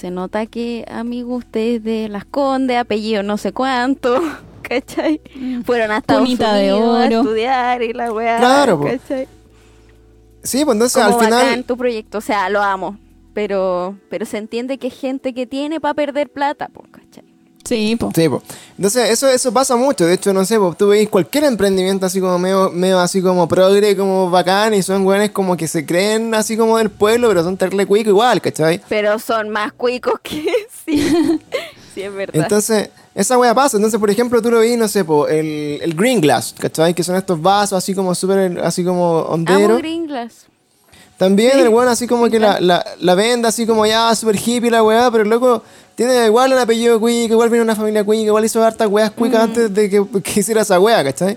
se nota que, amigo, usted es de Las Condes, apellido no sé cuánto, ¿cachai? Fueron a Estados de Unidos a oro. estudiar y la weá, Claro. ¿cachai? Sí, pues entonces Como al final. bacán tu proyecto, o sea, lo amo. Pero, pero se entiende que es gente que tiene para perder plata. Sí, po. Sí, pues. Entonces, eso, eso pasa mucho. De hecho, no sé, pues tú veis cualquier emprendimiento así como medio, medio así como progre, como bacán, y son güeyes como que se creen así como del pueblo, pero son terrible cuico igual, ¿cachai? Pero son más cuicos que sí. sí, es verdad. Entonces, esa wea pasa. Entonces, por ejemplo, tú lo veis, no sé, po, el, el green glass, ¿cachai? Que son estos vasos así como súper, así como Amo honderos. Green Glass. También Sí, el weón así como que la, la, la vende así como ya súper hippie la weá, pero el loco tiene igual un apellido cuico, igual viene una familia cuica, igual hizo hartas weas cuicas antes de que, que hiciera esa wea, ¿cachai?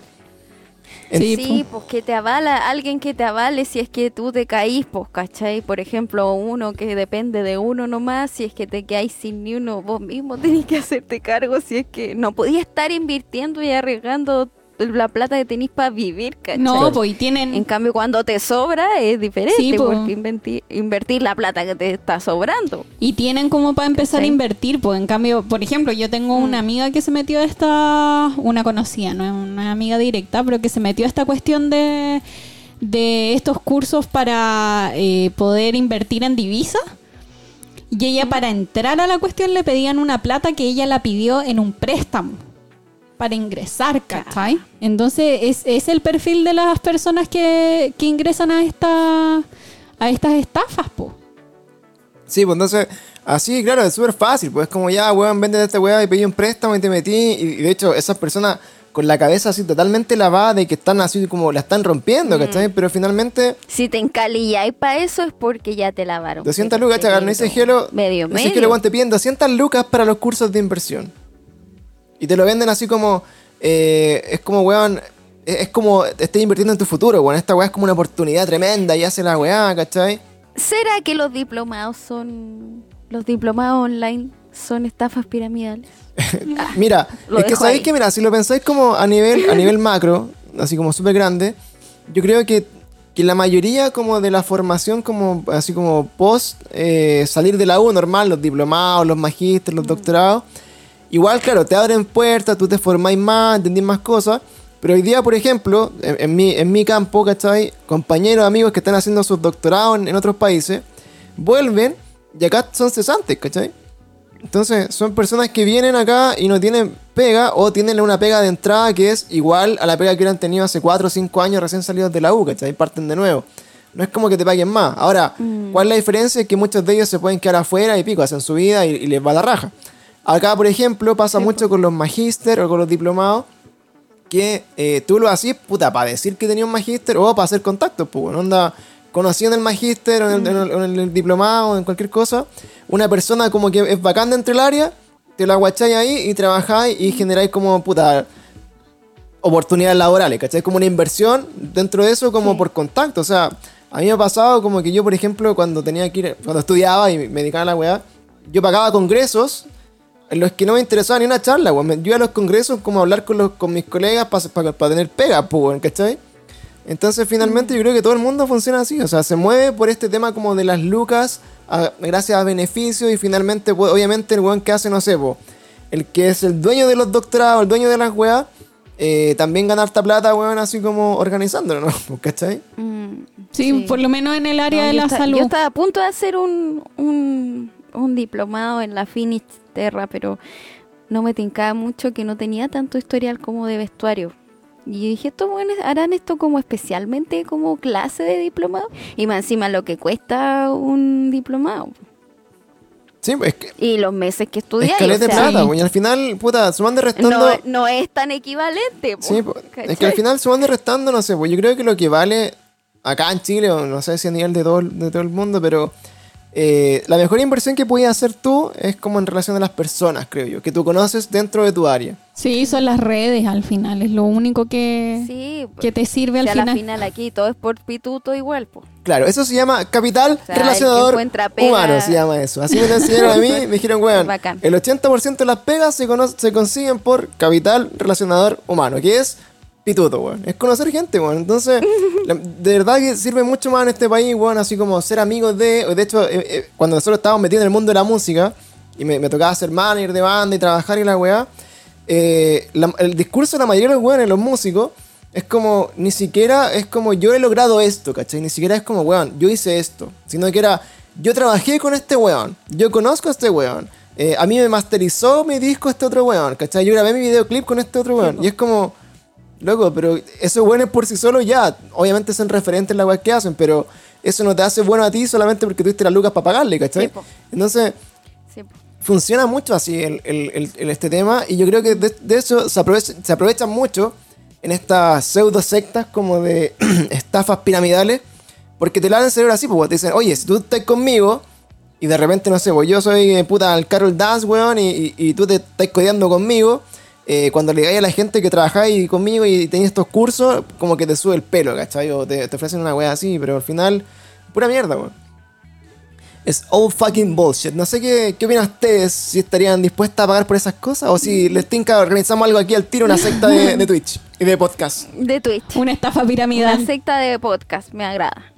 Sí, Sí, pues que te avala, alguien que te avale si es que tú te caís, pues, ¿cachai? Por ejemplo, uno que depende de uno nomás, si es que te quedáis sin ni uno, vos mismo tenés que hacerte cargo si es que no podías estar invirtiendo y arriesgando la plata que tenéis para vivir, ¿cachai? No, pues y tienen... En cambio, cuando te sobra es diferente, Sí, po. porque inventi- invertir la plata que te está sobrando. Y tienen como para empezar ¿Cachai? a invertir, pues en cambio, por ejemplo, yo tengo una amiga que se metió a esta, una conocida, no es una amiga directa, pero que se metió a esta cuestión de, de estos cursos para eh, poder invertir en divisas. Y ella para entrar a la cuestión le pedían una plata que ella la pidió en un préstamo para ingresar, ¿cachai? Entonces es, es el perfil de las personas que, que ingresan a esta a estas estafas, pues. Sí, pues entonces, así, claro, es súper fácil. Pues es como ya, weón, vende esta weá y pedí un préstamo y te metí. Y, y de hecho, esas personas con la cabeza así totalmente lavada de que están así como la están rompiendo, ¿cachai? Pero finalmente, Si te encalilláis para eso es porque ya te lavaron. 200 lucas, chaval, no dice Gelo. Medio, no dice medio. Gelo, te piden 200 lucas para los cursos de inversión. Y te lo venden así como, eh, es como, weón, es es como estés invirtiendo en tu futuro, weón. Esta weá es como una oportunidad tremenda y hace la weá, ¿cachai? ¿Será que los diplomados son... Los diplomados online son estafas piramidales? Mira, Lo es que sabéis ahí. que, mira, si lo pensáis como a nivel, a nivel macro, así como súper grande, yo creo que, que la mayoría como de la formación, como así como post eh, salir de la U normal, los diplomados, los magísteres, Mm. los doctorados, igual, claro, te abren puertas, tú te formáis más, entendís más cosas. Pero hoy día, por ejemplo, en, en mi, en mi campo, ¿cachai? Compañeros, amigos que están haciendo sus doctorados en, en otros países, vuelven y acá son cesantes, ¿cachai? Entonces, son personas que vienen acá y no tienen pega o tienen una pega de entrada que es igual a la pega que hubieran tenido hace 4 o 5 años recién salidos de la U, ¿cachai? Parten de nuevo. No es como que te paguen más. Ahora, ¿cuál es la diferencia? Es que muchos de ellos se pueden quedar afuera y pico, hacen su vida y, y les va la raja. Acá, por ejemplo, pasa mucho con los magíster o con los diplomados que eh, tú lo hacías, puta, para decir que tenía un magíster o para hacer contactos, pues, onda, conocí en el magíster o en el, en el- en el diplomado o en cualquier cosa, una persona como que es bacán dentro del área, te la aguacháis ahí y trabajáis y generáis como, puta, oportunidades laborales, ¿cachai? Como una inversión dentro de eso como por contacto, o sea, a mí me ha pasado como que yo, por ejemplo, cuando tenía que ir, cuando estudiaba y me dedicaba a la weá, yo pagaba congresos los que no me interesaba ni una charla, weón. Yo iba a los congresos como a hablar con, los, con mis colegas para tener pega, pues, weón, ¿cachai? Entonces, finalmente, yo creo que todo el mundo funciona así. O sea, se mueve por este tema como de las lucas, a- gracias a beneficios, y finalmente, pues, obviamente, el weón que hace, no sé, po, el que es el dueño de los doctorados, el dueño de las weas, eh, también gana harta plata, weón, así como organizándolo, ¿no? ¿Cachai? Mm, Sí, por lo menos en el área No, de la esta- salud. Yo estaba a punto de hacer un, un, un diplomado en la Finisterra, pero no me tincaba mucho que no tenía tanto historial como de vestuario. Y dije, estos buenos harán esto como especialmente como clase de diplomado. Y más encima lo que cuesta un diplomado. Sí, pues, es que. Y los meses que Es estudié. caleta de plata, weón, y al final, puta, sumando y restando. no, no es tan equivalente. po, Sí, po, es que al final sumando y restando, no sé, pues yo creo que lo que vale acá en Chile, o no sé si a nivel de todo, de todo el mundo, pero eh, la mejor inversión que podías hacer tú es como en relación a las personas, creo yo, que tú conoces dentro de tu área. Sí, son las redes al final, es lo único que, Sí, que te sirve o sea, al final. la final aquí todo es por pituto igual. Po. Claro, eso se llama capital O sea, relacionador humano, se llama eso. Así me lo enseñaron a mí, me dijeron, weón, el 80% de las pegas se, se consiguen por capital relacionador humano, que es pituto, weón. Es conocer gente, weón. Entonces, la- de verdad que sirve mucho más en este país, weón, así como ser amigos de... De hecho, eh, eh, cuando nosotros estábamos metidos en el mundo de la música, y me, me tocaba ser manager de banda y trabajar y la weá, eh, la- el discurso de la mayoría de los weones, los músicos, es como, ni siquiera es como yo he logrado esto, ¿cachai? Ni siquiera es como, weón, yo hice esto. Sino que era, yo trabajé con este weón, yo conozco a este weón. eh, a mí me masterizó mi disco este otro weón, ¿cachai? Yo grabé mi videoclip con este otro weón. y es como, loco, pero esos weones por sí solos ya, obviamente son referentes en la weá que hacen, pero eso no te hace bueno a ti solamente porque tuviste las lucas para pagarle, ¿cachai? Sí. Entonces, Sí, funciona mucho así el, el- el- el- este tema y yo creo que de, de eso se, aprovecha- se aprovechan mucho en estas pseudo sectas como de estafas piramidales porque te la dan cerebro así, pues te dicen, oye, si tú estás conmigo y de repente, no sé, pues yo soy eh, puta el Carol Dance, weón, y, y- y tú te estás codeando conmigo, eh, cuando le digáis a la gente que trabajáis conmigo y tenéis estos cursos, como que te sube el pelo, ¿cachai? O te, te ofrecen una weá así, pero al final, pura mierda, weón. es all fucking bullshit. No sé qué, qué opinan ustedes, si estarían dispuestas a pagar por esas cosas o si les tinca organizamos algo aquí al tiro, una secta de, de Twitch y de podcast. De Twitch. Una estafa Una piramidal. secta de podcast, me agrada.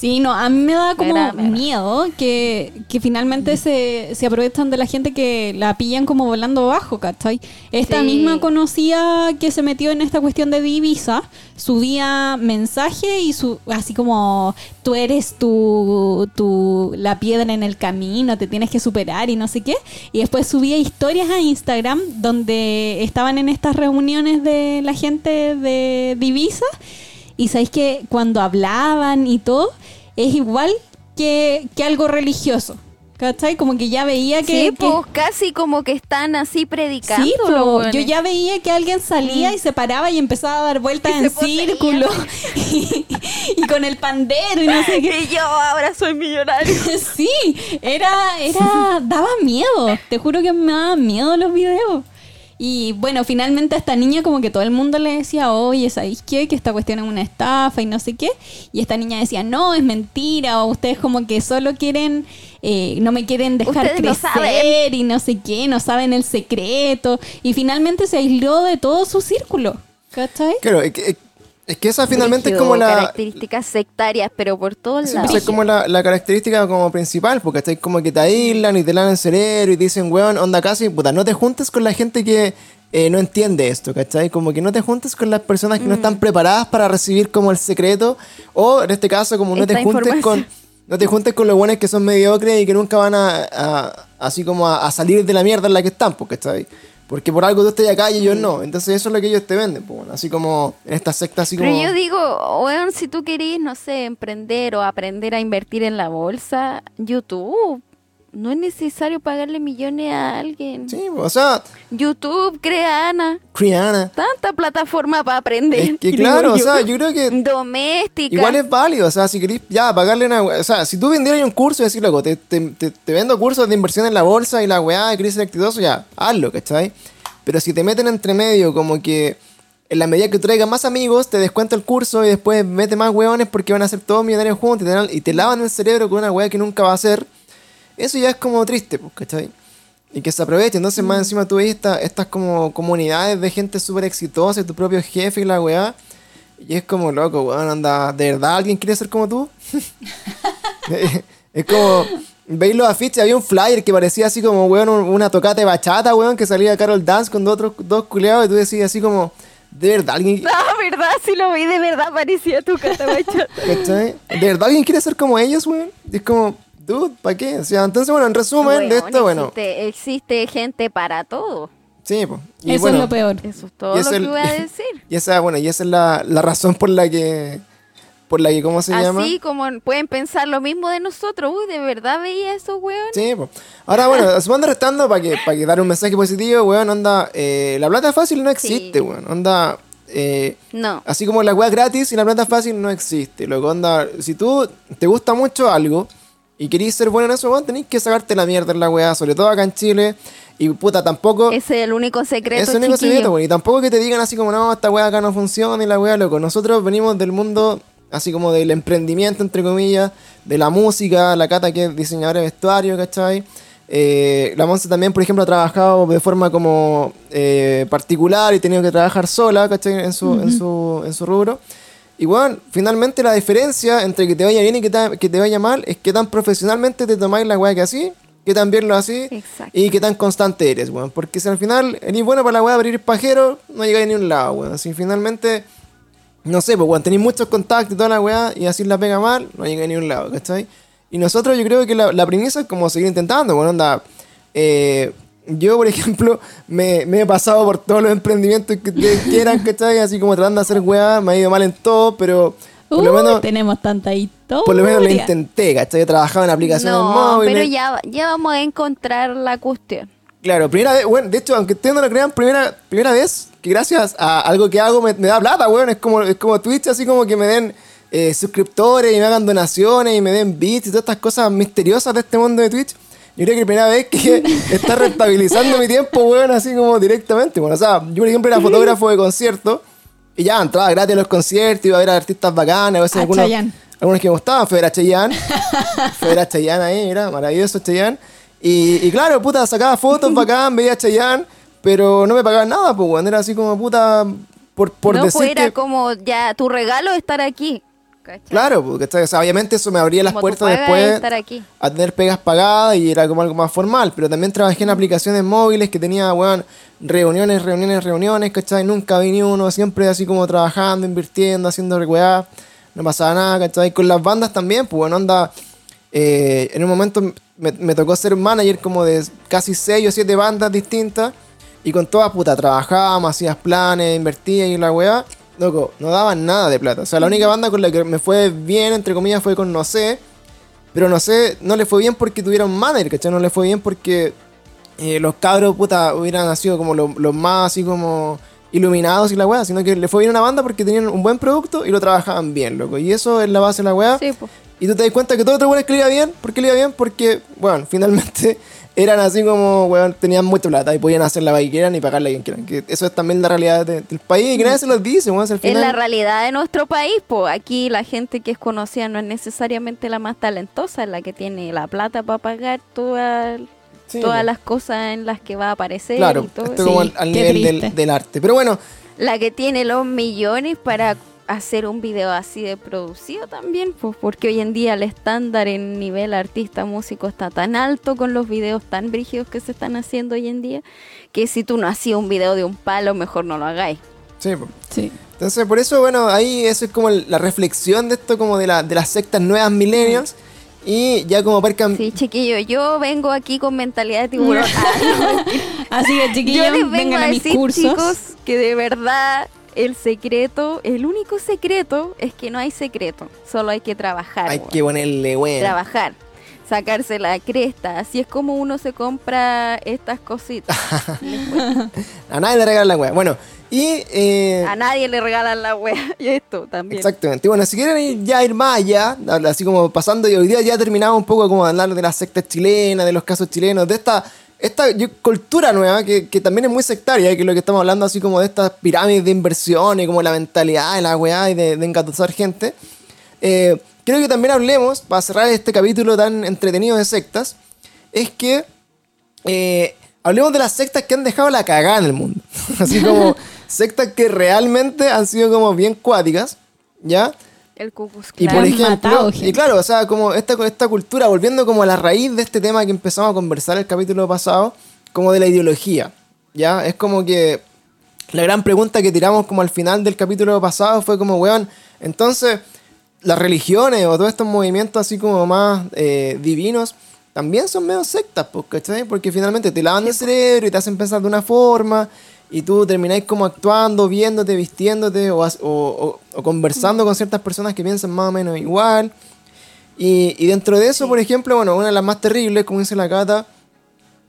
Sí, no, a mí me da como miedo que, que finalmente se, se aprovechan de la gente que la pillan como volando bajo, ¿cachai? Esta Sí. misma conocida que se metió en esta cuestión de divisa, subía mensaje y su, así como tú eres tu, tu, la piedra en el camino, te tienes que superar y no sé qué. Y después subía historias a Instagram donde estaban en estas reuniones de la gente de divisa. Y sabéis que cuando hablaban y todo, es igual que, que algo religioso. ¿Cachai? Como que ya veía que. Sí, que- pues casi como que están así predicando. Sí, los yo ya veía que alguien salía y se paraba y empezaba a dar vueltas Y en círculo y, y con el pandero y no sé qué. Y yo ahora soy millonario. Sí, era, era, daba miedo. Te juro que me daba miedo los videos. Y bueno, finalmente a esta niña como que todo el mundo le decía, oye, ¿sabéis qué? Que esta cuestión es una estafa y no sé qué. Y esta niña decía, no, es mentira. O ustedes como que solo quieren, eh, no me quieren dejar Ustedes crecer y no sé qué, no saben el secreto. Y finalmente se aisló de todo su círculo. ¿Cachai? Claro, es que, es que esa finalmente es como la, Características sectarias, pero por todos Sí, lados. pues es como la, la característica como principal, porque estáis como que te aíslan y te lavan el cerebro y te dicen, weón, onda casi, puta, no te juntes con la gente que eh, no entiende esto, ¿cachai? Como que no te juntes con las personas que no están Mm. preparadas para recibir como el secreto, o en este caso, como no te Esta juntes con... No te juntes con los buenos que son mediocres y que nunca van a, a- así como a, a salir de la mierda en la que están, pues, ¿cachai? Porque por algo tú estás acá y ellos no. Entonces eso es lo que ellos te venden, pues, bueno, así como en esta secta, así Pero como... yo digo, weón, si tú querís, no sé, emprender o aprender a invertir en la bolsa, YouTube. No es necesario pagarle millones a alguien. Sí, o sea, YouTube, crea Ana. Criana. Tanta plataforma para aprender. Es que claro, o sea, yo creo que Doméstica. igual es válido, o sea, si querés ya pagarle una o sea, si tú vendieras un curso y decir, loco, te, te, te- te vendo cursos de inversión en la bolsa y la weá, y querés ser exitoso, ya, hazlo, ¿cachai? Pero si te meten entre medio como que en la medida que traigas más amigos, te descuenta el curso y después mete más weones porque van a ser todos millonarios juntos y te, y te lavan el cerebro con una weá que nunca va a hacer, eso ya es como triste, pues, ¿cachai? Y que se aproveche. Entonces, más encima tú ves esta- estas como comunidades de gente súper exitosa, y tu propio jefe y la weá. Y es como, loco, weón, anda, ¿de verdad alguien quiere ser como tú? es como, veis los afiches, había un flyer que parecía así como, weón, un- una tocata de bachata, weón, que salía Carol Dance con dos otros dos culeados y tú decías así como, ¿de verdad alguien, No, verdad, sí lo vi, de verdad parecía tu catabacha. ¿cachai? ¿De verdad alguien quiere ser como ellos, weón? Y es como, dude, ¿para qué? O sea, entonces, bueno, en resumen de esto, bueno, Existe, existe gente para todo. sí, pues. y Eso bueno, es lo peor. Eso es todo Y es lo el- que voy a decir. Y esa, bueno, y esa es la, la razón por la que, por la que, ¿cómo se llama? Así como pueden pensar lo mismo de nosotros. Uy, ¿de verdad veía esos weones? Sí, pues. Ahora, bueno, sumando restando para que, para que dar un mensaje positivo, weón, onda, eh, la plata fácil no existe, Sí. weón, onda, eh, No. así como la weá gratis y la plata fácil no existe, loco, onda, si tú te gusta mucho algo y querís ser bueno en eso, weón, tenés que sacarte la mierda en la weá, sobre todo acá en Chile, y puta, tampoco... Ese es el único secreto, Eso es el único chiquillo. secreto, weón. Y tampoco que te digan así como, no, esta weá acá no funciona y la weá, loco. Nosotros venimos del mundo, así como del emprendimiento, entre comillas, de la música, la Cata que es diseñadora de vestuario, ¿cachai? Eh, la Monse también, por ejemplo, ha trabajado de forma como eh, particular y tenido que trabajar sola, ¿cachai? En su, en su, en su rubro. Y bueno, finalmente la diferencia entre que te vaya bien y que te, que te vaya mal es que tan profesionalmente te tomáis la weá que así, que tan bien lo así Exacto. y que tan constante eres, weón. Porque si al final eres bueno para la weá abrir pajero, no llegáis a ni un lado, weón. Si finalmente, no sé, pues weón, tenéis muchos contactos y toda la weá y así la pega mal, no llegáis a ni un lado, ¿cachai? Y nosotros yo creo que la, la premisa es como seguir intentando, weón, onda. eh, yo, por ejemplo, me, me he pasado por todos los emprendimientos que ustedes quieran, ¿cachai? Así como tratando de hacer weá, me ha ido mal en todo, pero por lo Uy, menos, tenemos tanta historia. por lo menos lo intenté, ¿cachai? Yo trabajaba en aplicaciones No, móviles. pero ya, ya vamos a encontrar la cuestión. Claro, primera vez, bueno, de hecho, aunque ustedes no lo crean, primera, primera vez que gracias a algo que hago me, me da plata, weón. Es como, es como Twitch, así como que me den eh, suscriptores y me hagan donaciones y me den bits y todas estas cosas misteriosas de este mundo de Twitch. Yo creo que la primera vez que está rentabilizando mi tiempo, weón, así como directamente. Bueno, o sea, yo por ejemplo era fotógrafo de conciertos y ya entraba gratis a los conciertos, iba a ver a artistas bacanas, a veces A algunos, Chayanne. algunos que me gustaban, Federa Cheyenne. Federa Cheyenne ahí, era maravilloso Cheyenne. Y, y claro, puta, sacaba fotos bacán, veía a Cheyenne, pero no me pagaban nada, pues, weón. Era así como, puta, por, por no, decir pues era que... como ya tu regalo es estar aquí. ¿Cachai? Claro, porque. O sea, obviamente eso me abría las Como puertas después estar aquí. a tener pegas pagadas y era como algo más formal. Pero también trabajé en aplicaciones móviles que tenía, weón, reuniones, reuniones, reuniones, ¿cachai? Nunca vi ni uno, siempre así como trabajando, invirtiendo, haciendo weá. No pasaba nada, ¿cachai? Con las bandas también, pues bueno, onda. eh, en un momento me, me tocó ser manager como de casi 6 o 7 bandas distintas. Y con todas, puta, trabajábamos, hacías planes, invertía y la weá. Loco, no daban nada de plata. O sea, la única banda con la que me fue bien, entre comillas, fue con No sé. Pero No sé, no le fue bien porque tuvieron manager, ¿cachai? No le fue bien porque eh, los cabros, puta, hubieran sido como lo- los más así como iluminados y la weá. Sino que le fue bien a una banda porque tenían un buen producto y lo trabajaban bien, loco. Y eso es la base de la weá. Sí, pues. Y tú te das cuenta que todo otro weón que le iba bien, ¿por qué le iba bien? Porque, bueno, finalmente eran así como, weón, tenían mucha plata y podían hacer la que quieran y pagarle a quien quieran. Que eso es también la realidad de- del país y que nadie se los dice, weón. Es la realidad de nuestro país, pues aquí la gente que es conocida no es necesariamente la más talentosa, es la que tiene la plata para pagar toda- Sí, todas las cosas en las que va a aparecer Claro, y todo esto como al, nivel del arte. Pero bueno, La que tiene los millones para hacer un video así de producido también, pues porque hoy en día el estándar en nivel artista músico está tan alto con los videos tan brígidos que se están haciendo hoy en día, que si tú no hacías un video de un palo, mejor no lo hagáis. sí. Sí. Entonces, por eso, bueno, ahí eso es como la reflexión de esto, como de, la, de las sectas nuevas millennials. Y ya como para cam- Sí, chiquillo, yo vengo aquí con mentalidad de tiburón. Así que Yo chiquillos, les vengo vengan a a mis decir, cursos. chicos, que de verdad el secreto, el único secreto es que no hay secreto, solo hay que trabajar. hay que ponerle, bueno. Trabajar, sacarse la cresta, así es como uno se compra estas cositas. A nadie le regalan la wea. Bueno, y... eh, a nadie le regalan la wea y esto también. Exactamente. Bueno, si quieren ir, ya ir más allá, así como pasando, y hoy día ya terminamos un poco como de hablar de las sectas chilenas, de los casos chilenos, de esta, esta cultura nueva que, que también es muy sectaria, que es lo que estamos hablando así como de estas pirámides de inversión y como la mentalidad de la weá y de, de engatusar gente. Eh, creo que también hablemos, para cerrar este capítulo tan entretenido de sectas, es que eh, hablemos de las sectas que han dejado la cagada en el mundo. Así como sectas que realmente han sido como bien cuáticas, ¿ya? El Klux Y por ejemplo, matado y claro, o sea, como esta, esta cultura, volviendo como a la raíz de este tema que empezamos a conversar el capítulo pasado, como de la ideología, ¿ya? Es como que la gran pregunta que tiramos como al final del capítulo pasado fue como, weón, entonces las religiones o todos estos movimientos así como más eh, divinos también son medio sectas, pues, ¿cachai? Porque finalmente te lavan el cerebro y te hacen pensar de una forma y tú termináis como actuando, viéndote, vistiéndote o, o- o- o conversando con ciertas personas que piensan más o menos igual. Y, y dentro de eso, por ejemplo, bueno, una de las más terribles, como dice la Cata,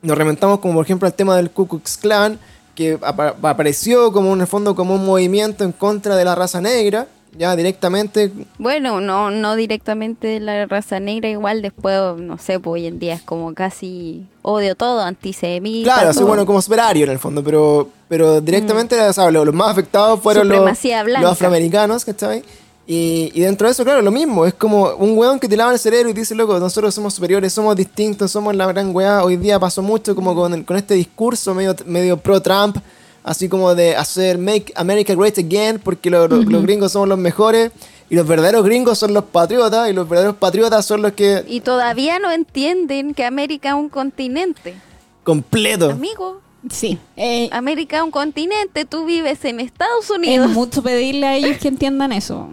nos remontamos como por ejemplo al tema del Ku Klux Klan, que apa- apareció como en el fondo como un movimiento en contra de la raza negra, ya directamente Bueno, no, no directamente de la raza negra, igual después, no sé, pues hoy en día es como casi odio todo, antisemita. Claro, todo. bueno, como superario en el fondo, pero, pero directamente, o sea, lo- los, más afectados fueron los, los afroamericanos, ¿cachai? Y, y dentro de eso, claro, lo mismo, es como un weón que te lava el cerebro y te dice, loco, nosotros somos superiores, somos distintos, somos la gran weá. Hoy día pasó mucho como con, el- con este discurso medio, medio pro-Trump, así como de hacer Make America Great Again, porque lo- lo- los gringos somos los mejores. Y los verdaderos gringos son los patriotas, y los verdaderos patriotas son los que... Y todavía no entienden que América es un continente. Completo. Amigo, Sí. Eh, América es un continente, tú vives en Estados es Unidos. mucho pedirle a ellos que entiendan eso.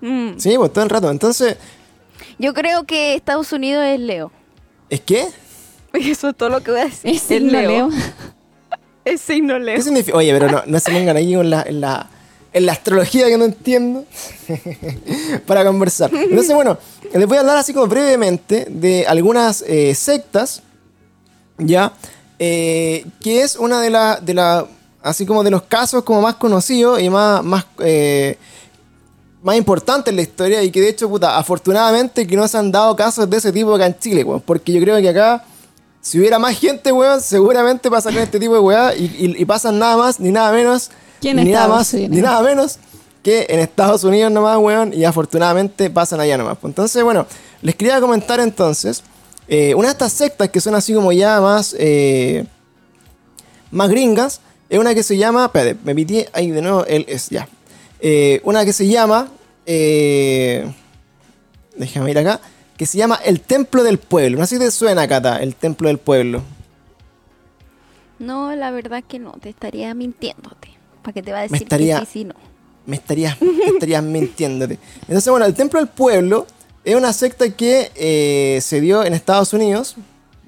Mm. Sí, pues todo el rato. Entonces, Yo creo que Estados Unidos es Leo. ¿es qué? Eso es todo lo que voy a decir. Es Leo. Es signo. Oye, pero no, no se pongan ahí en la, en la, en la astrología que no entiendo para conversar. Entonces, bueno, les voy a hablar así como brevemente de algunas eh, sectas, ¿ya? Eh, que es una de las, de la, así como de los casos como más conocidos y más, más, eh, más importantes en la historia y que de hecho, puta, afortunadamente que no se han dado casos de ese tipo acá en Chile, porque yo creo que acá si hubiera más gente, weón, seguramente pasarían este tipo de weá y, y- y pasan nada más ni nada menos. ¿Quién ni nada más Unidos? ni nada menos que en Estados Unidos nomás, weón, y afortunadamente pasan allá nomás. Pues entonces, bueno, les quería comentar entonces, eh, una de estas sectas que son así como ya más, eh, más gringas, es una que se llama, espérate, me pitié ahí de nuevo, el es ya. Eh, una que se llama, eh, déjame ir acá, que se llama El Templo del Pueblo. No sé si te suena, Cata, El Templo del Pueblo. No, la verdad que no, te estaría mintiéndote. ¿Para qué te va a Me decir estaría- que sí, sí, no? Me estarías, me estarías mintiéndote. Entonces, bueno, el Templo del Pueblo es una secta que eh, se dio en Estados Unidos,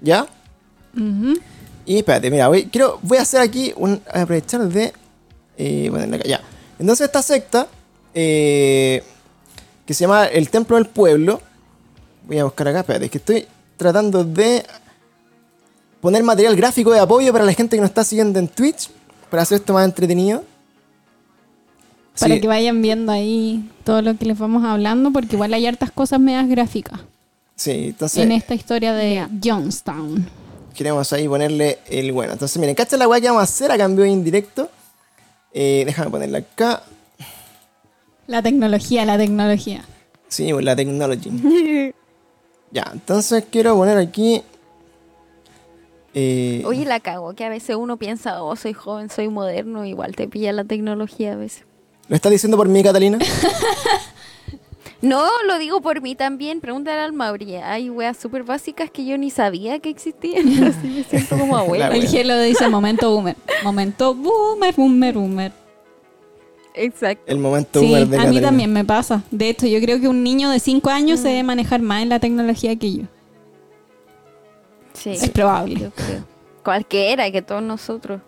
¿ya? Y espérate, mira, voy, quiero, voy a hacer aquí un. Voy a aprovechar de. Eh, acá, ya. Entonces, esta secta, eh, que se llama el Templo del Pueblo. Voy a buscar acá, espérate, es que estoy tratando de poner material gráfico de apoyo para la gente que nos está siguiendo en Twitch, para hacer esto más entretenido. Para Sí, que vayan viendo ahí todo lo que les vamos hablando, porque igual hay hartas cosas medias gráficas sí, entonces en esta historia de Jonestown. queremos ahí ponerle el bueno. Entonces, miren, cacha la weá que vamos a hacer a cambio indirecto. Eh, déjame ponerla acá. La tecnología, la tecnología. Sí, pues, la technology. Ya, entonces quiero poner aquí. eh, Oye, la cago, que a veces uno piensa, oh, soy joven, soy moderno, igual te pilla la tecnología a veces. ¿Lo estás diciendo por mí, Catalina? No, lo digo por mí también, pregúntale al Mauri. Hay weas súper básicas que yo ni sabía que existían, así me siento como abuela. La El. Gelo dice momento boomer. Momento boomer, boomer, boomer. Exacto. El momento Sí, boomer a mí Catalina. también me pasa. De hecho, yo creo que un niño de 5 años se debe manejar más en la tecnología que yo. Sí, Es probable. yo creo. Cualquiera, que todos nosotros.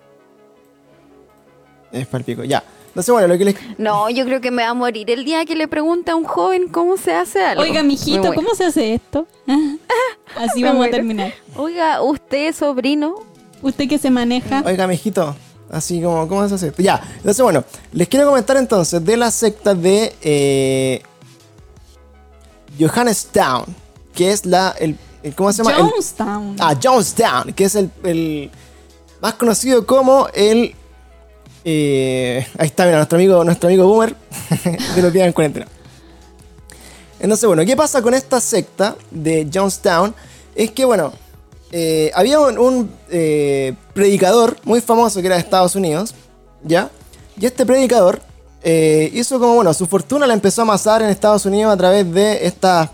Es palpico. Ya. Entonces, bueno, lo que les. No, yo creo que me va a morir el día que le pregunta a un joven cómo se hace algo. Oiga, Me mijito. ¿cómo se hace esto? Así Me vamos a terminar. Oiga, usted, sobrino, Usted que se maneja. Oiga, mijito. Así como, ¿cómo se hace esto? Ya. Entonces, bueno, les quiero comentar entonces de la secta de. Eh, Johannestown. Que es la. El, el- ¿Cómo se llama? El- Jonestown. Ah, Jonestown, que es el, el más conocido como el. eh, ahí está, mira, nuestro amigo, nuestro amigo Boomer de los días en cuarentena. Entonces, bueno, ¿qué pasa con esta secta de Jonestown? Es que, bueno, eh, había un, eh, predicador muy famoso que era de Estados Unidos, ¿ya? Y este predicador eh, hizo como, bueno, su fortuna la empezó a amasar en Estados Unidos a través de estas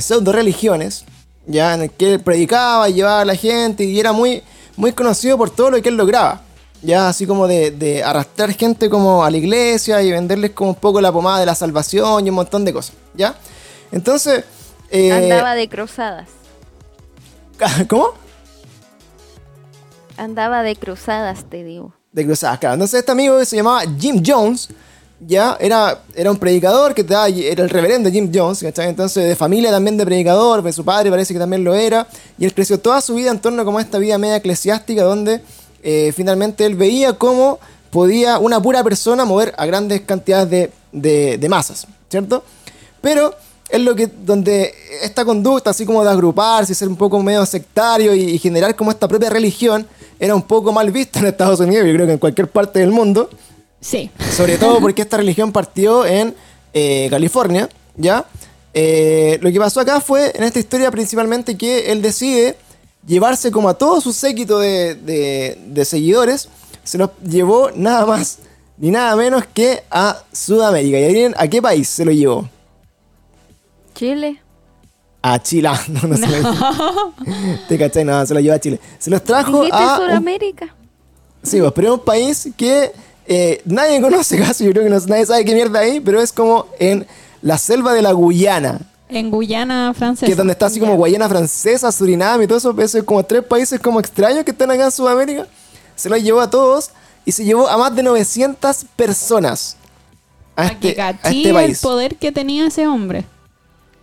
pseudo religiones, ¿ya? En el que él predicaba y llevaba a la gente y era muy, muy conocido por todo lo que él lograba. Ya, así como de, de arrastrar gente como a la iglesia y venderles como un poco la pomada de la salvación y un montón de cosas, ¿ya? Entonces... andaba de cruzadas. ¿Cómo? Andaba de cruzadas, te digo. De cruzadas, claro. Entonces este amigo se llamaba Jim Jones, ya, era, era un predicador que era el reverendo Jim Jones, ¿cachai? Entonces de familia también de predicador, pues su padre parece que también lo era, y él creció toda su vida en torno como a esta vida media eclesiástica donde eh, finalmente él veía cómo podía una pura persona mover a grandes cantidades de, de- de masas, ¿cierto? Pero es lo que, donde esta conducta, así como de agruparse, y ser un poco medio sectario y, y generar como esta propia religión, era un poco mal vista en Estados Unidos, yo creo que en cualquier parte del mundo. Sí. Sobre todo porque esta religión partió en eh, California, ¿ya? Eh, lo que pasó acá fue, en esta historia principalmente, que él decide llevarse como a todo su séquito de, de- de seguidores, se los llevó nada más ni nada menos que a Sudamérica. ¿Y a qué país se lo llevó? Chile. A Chile. Ah, No, no, se lo. ¿Te cachai? No, se lo llevó a Chile. Se los trajo a... un- Sudamérica. Sí, pues, pero es un país que eh, nadie conoce casi, yo creo que no- nadie sabe qué mierda hay, pero es como en la selva de la Guyana, En Guyana francesa. que es donde está así como Guayana Francesa, Surinam y todo eso, eso es como tres países como extraños que están acá en Sudamérica. Se los llevó a todos y se llevó a más de 900 personas a que este, a este el país. poder que tenía ese hombre.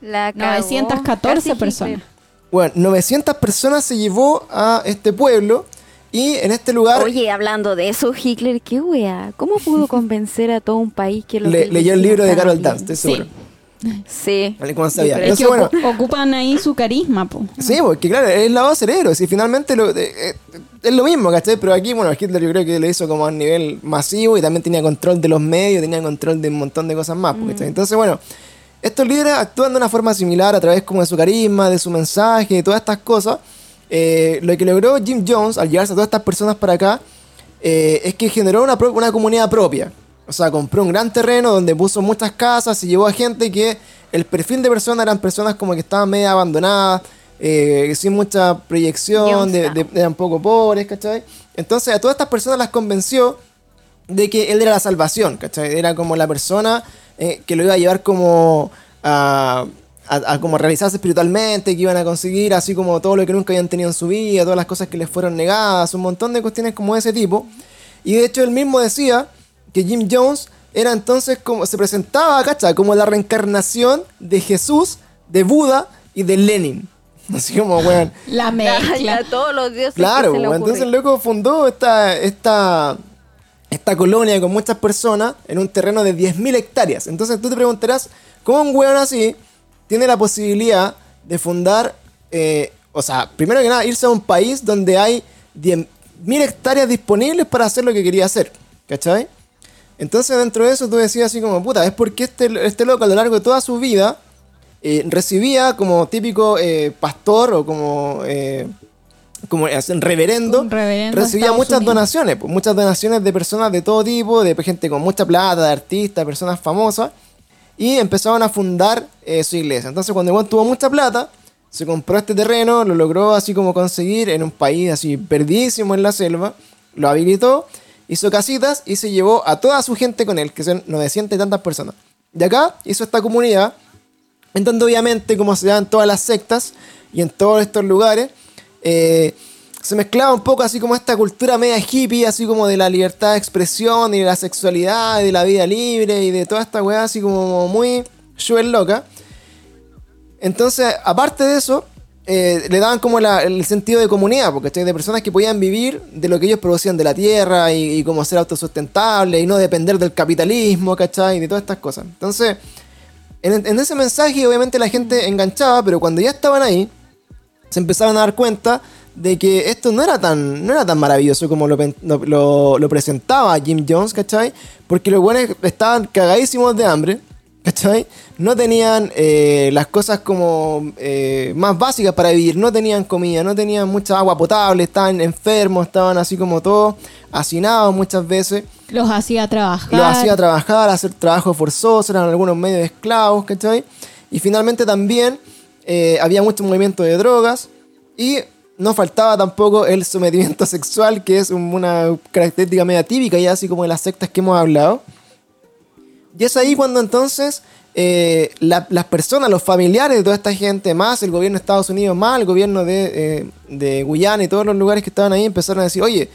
La cagó. 914 Casi personas. Hitler. Bueno, 900 personas se llevó a este pueblo y en este lugar Oye, hablando de eso, Hitler, qué wea. ¿Cómo pudo convencer a todo un país que lo le- que leyó el libro de Carol? Dance, estoy Sí. seguro. Sí. Vale, ¿Cómo sabía? pero Es que Entonces, bueno, ocu- ocupan ahí su carisma, po. Sí, porque claro, es lavado cerebro. Si finalmente lo, eh, eh, es lo mismo, ¿cachai? Pero aquí, bueno, Hitler yo creo que lo hizo como a nivel masivo y también tenía control de los medios, tenía control de un montón de cosas más, ¿cachai? Entonces, bueno, estos líderes actúan de una forma similar a través como de su carisma, de su mensaje, de todas estas cosas. Eh, lo que logró Jim Jones al llevarse a todas estas personas para acá eh, es que generó una, pro- una comunidad propia. O sea, compró un gran terreno donde puso muchas casas y llevó a gente que el perfil de personas eran personas como que estaban medio abandonadas, eh, sin mucha proyección, de, de- eran poco pobres, ¿cachai? Entonces a todas estas personas las convenció de que él era la salvación, ¿cachai? Era como la persona eh, que lo iba a llevar como a, a- a como realizarse espiritualmente, que iban a conseguir así como todo lo que nunca habían tenido en su vida, todas las cosas que les fueron negadas, un montón de cuestiones como de ese tipo. Y de hecho él mismo decía que Jim Jones era entonces como se presentaba, ¿cachai? Como la reencarnación de Jesús, de Buda y de Lenin. Así como, weón. La mezcla. todos los dioses Claro, que se le entonces el loco fundó esta, esta, esta colonia con muchas personas en un terreno de 10.000 hectáreas. Entonces tú te preguntarás, ¿cómo un weón así tiene la posibilidad de fundar, eh, o sea, primero que nada, irse a un país donde hay 10.000 hectáreas disponibles para hacer lo que quería hacer? ¿Cachai? Entonces dentro de eso tú decías así como, puta, es porque este, este loco a lo largo de toda su vida eh, recibía como típico eh, pastor o como, como reverendo, Un reverendo de recibía muchas Unidos. donaciones, pues, muchas donaciones de personas de todo tipo, de gente con mucha plata, de artistas, personas famosas, y empezaron a fundar eh, su iglesia. Entonces cuando igual tuvo mucha plata, se compró este terreno, lo logró así como conseguir en un país así perdidísimo en la selva, lo habilitó, hizo casitas y se llevó a toda su gente con él, que son 900 y tantas personas. De acá hizo esta comunidad en donde obviamente, como se da en todas las sectas y en todos estos lugares, eh, se mezclaba un poco así como esta cultura media hippie, así como de la libertad de expresión y de la sexualidad y de la vida libre y de toda esta weá así como muy suel loca. Entonces, aparte de eso, eh, le daban como el sentido de comunidad, porque de personas que podían vivir de lo que ellos producían de la tierra y, como ser autosustentables y no depender del capitalismo, ¿cachai? Y de todas estas cosas. Entonces, en, en ese mensaje obviamente la gente enganchaba, pero cuando ya estaban ahí, se empezaron a dar cuenta de que esto no era tan, no era tan maravilloso como lo, presentaba Jim Jones, ¿cachai? Porque los buenos estaban cagadísimos de hambre, ¿cachai? No tenían eh, las cosas como eh, más básicas para vivir, no tenían comida, no tenían mucha agua potable, estaban enfermos, estaban así como todos hacinados muchas veces. Los hacía trabajar. Los hacía trabajar, hacer trabajo forzoso, eran algunos medios de esclavos, ¿cachai? Y finalmente también eh, había mucho movimiento de drogas y no faltaba tampoco el sometimiento sexual, que es un- una característica media típica, ya así como de las sectas que hemos hablado. Y es ahí cuando entonces eh, la- las personas, los familiares de toda esta gente, más el gobierno de Estados Unidos, más el gobierno de, eh, de Guyana y todos los lugares que estaban ahí, empezaron a decir, oye,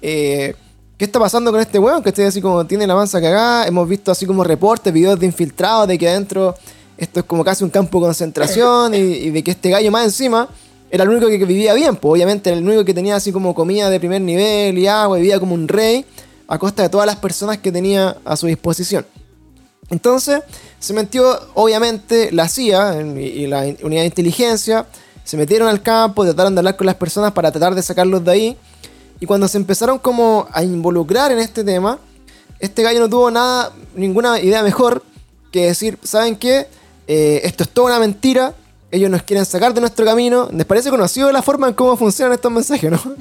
¿qué está pasando con este weón? Que esté así como tiene la mansa cagada. Hemos visto así como reportes, videos de infiltrados de que adentro esto es como casi un campo de concentración y, de que este gallo más encima era el único que, vivía bien, pues obviamente era el único que tenía así como comida de primer nivel y agua, vivía como un rey a costa de todas las personas que tenía a su disposición. Entonces se metió, obviamente, la CIA y la unidad de inteligencia, se metieron al campo, trataron de hablar con las personas para tratar de sacarlos de ahí. Y cuando se empezaron como a involucrar en este tema, este gallo no tuvo nada, ninguna idea mejor que decir, ¿saben qué? Eh, esto es toda una mentira, ellos nos quieren sacar de nuestro camino. ¿Les parece conocido la forma en cómo funcionan estos mensajes, no?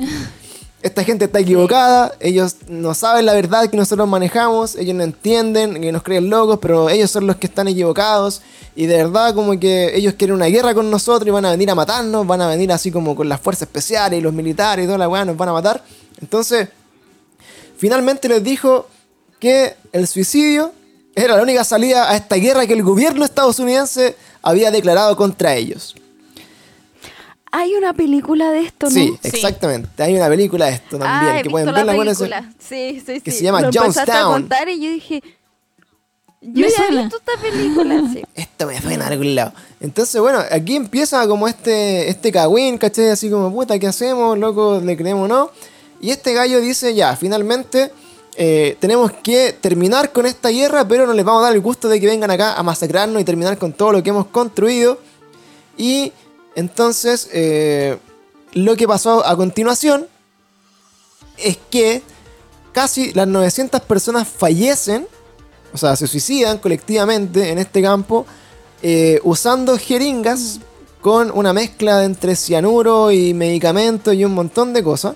Esta gente está equivocada, ellos no saben la verdad que nosotros manejamos, ellos no entienden, que nos creen locos, pero ellos son los que están equivocados y de verdad como que ellos quieren una guerra con nosotros y van a venir a matarnos, van a venir así como con las fuerzas especiales y los militares y toda la weá nos van a matar. Entonces, finalmente les dijo que el suicidio era la única salida a esta guerra que el gobierno estadounidense había declarado contra ellos. Hay una película de esto, ¿no? Sí, Sí. exactamente. Hay una película de esto también ah, he que visto pueden la verla. acuérdense. película. Sí, sí, que sí. se llama Lo empezaste a Jonestown. contar y yo dije... Yo ya he visto esta película, sí. Esto me suena a algún lado. Entonces, bueno, aquí empieza como este, este cagüín, ¿cachai? Así como, puta, ¿qué hacemos? Loco, ¿le creemos o no? Y este gallo dice, ya, finalmente eh, tenemos que terminar con esta guerra, pero no les vamos a dar el gusto de que vengan acá a masacrarnos y terminar con todo lo que hemos construido. Y entonces, eh, lo que pasó a continuación es que casi las 900 personas fallecen, o sea, se suicidan colectivamente en este campo eh, usando jeringas con una mezcla entre cianuro y medicamentos y un montón de cosas.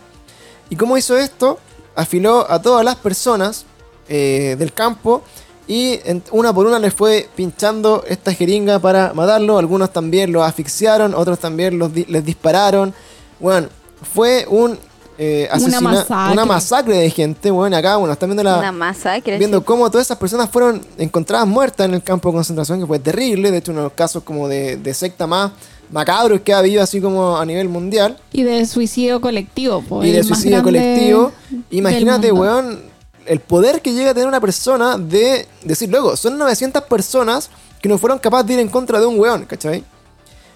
¿Y cómo hizo esto? Afiló a todas las personas eh, del campo y en- una por una les fue pinchando esta jeringa para matarlo. Algunos también los asfixiaron, otros también los di- les dispararon. Bueno, fue un eh, masacre. una masacre de gente. Bueno, acá, bueno, están viendo la, Una masacre. viendo sí. cómo todas esas personas fueron encontradas muertas en el campo de concentración, que fue terrible. De hecho, uno de los casos como de, de secta más macabros que ha habido así como a nivel mundial. Y de suicidio colectivo. po, y de suicidio colectivo. Imagínate, weón, el poder que llega a tener una persona de decir, luego, son 900 personas que no fueron capaces de ir en contra de un weón, ¿cachai?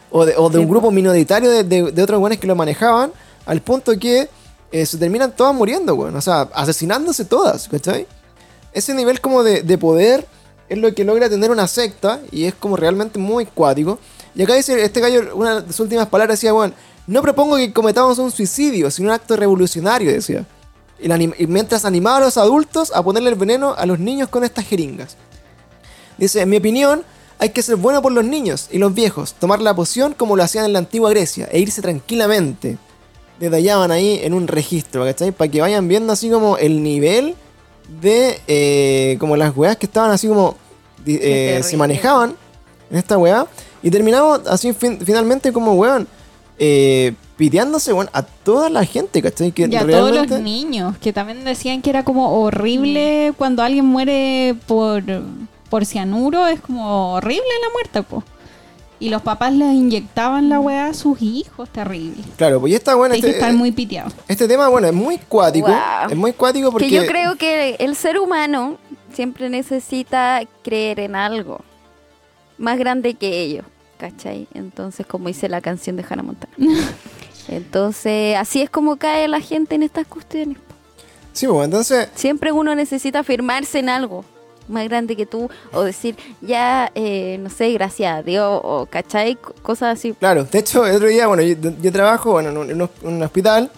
O de, o de un grupo minoritario de, de- de otros weones que lo manejaban, al punto que eh, se terminan todas muriendo, weón. O sea, asesinándose todas, ¿cachai? Ese nivel como de, de poder es lo que logra tener una secta y es como realmente muy cuático. Y acá dice este gallo, una de sus últimas palabras decía, bueno, no propongo que cometamos un suicidio, sino un acto revolucionario, decía. Y, la anim- y mientras animaba a los adultos a ponerle el veneno a los niños con estas jeringas. Dice, en mi opinión, hay que ser bueno por los niños y los viejos, tomar la poción como lo hacían en la antigua Grecia e irse tranquilamente. Detallaban ahí en un registro, ¿cachai? Para que vayan viendo así como el nivel de eh, como las weas que estaban así como eh, se manejaban en esta wea. Y terminamos así fin- finalmente como weón, eh, piteándose weón, a toda la gente, ¿cachai? Que Y a todos realmente... los niños, que también decían que era como horrible cuando alguien muere por, por cianuro, es como horrible la muerte, po. Y los papás les inyectaban la weá a sus hijos, terrible. Claro, pues y esta weón, Hay que este, estar muy piteado. este tema, bueno, es muy cuático. Wow. Es muy cuático porque... Que yo creo que el ser humano siempre necesita creer en algo más grande que ellos, ¿cachai? Entonces, como dice la canción de Hannah Montana. Entonces, así es como cae la gente en estas cuestiones. Sí, pues entonces... Siempre uno necesita afirmarse en algo más grande que tú o decir, ya, eh, no sé, gracias a Dios o, ¿cachai? Cosas así. Claro, de hecho, el otro día, bueno, yo, yo trabajo bueno, en, un, en hospital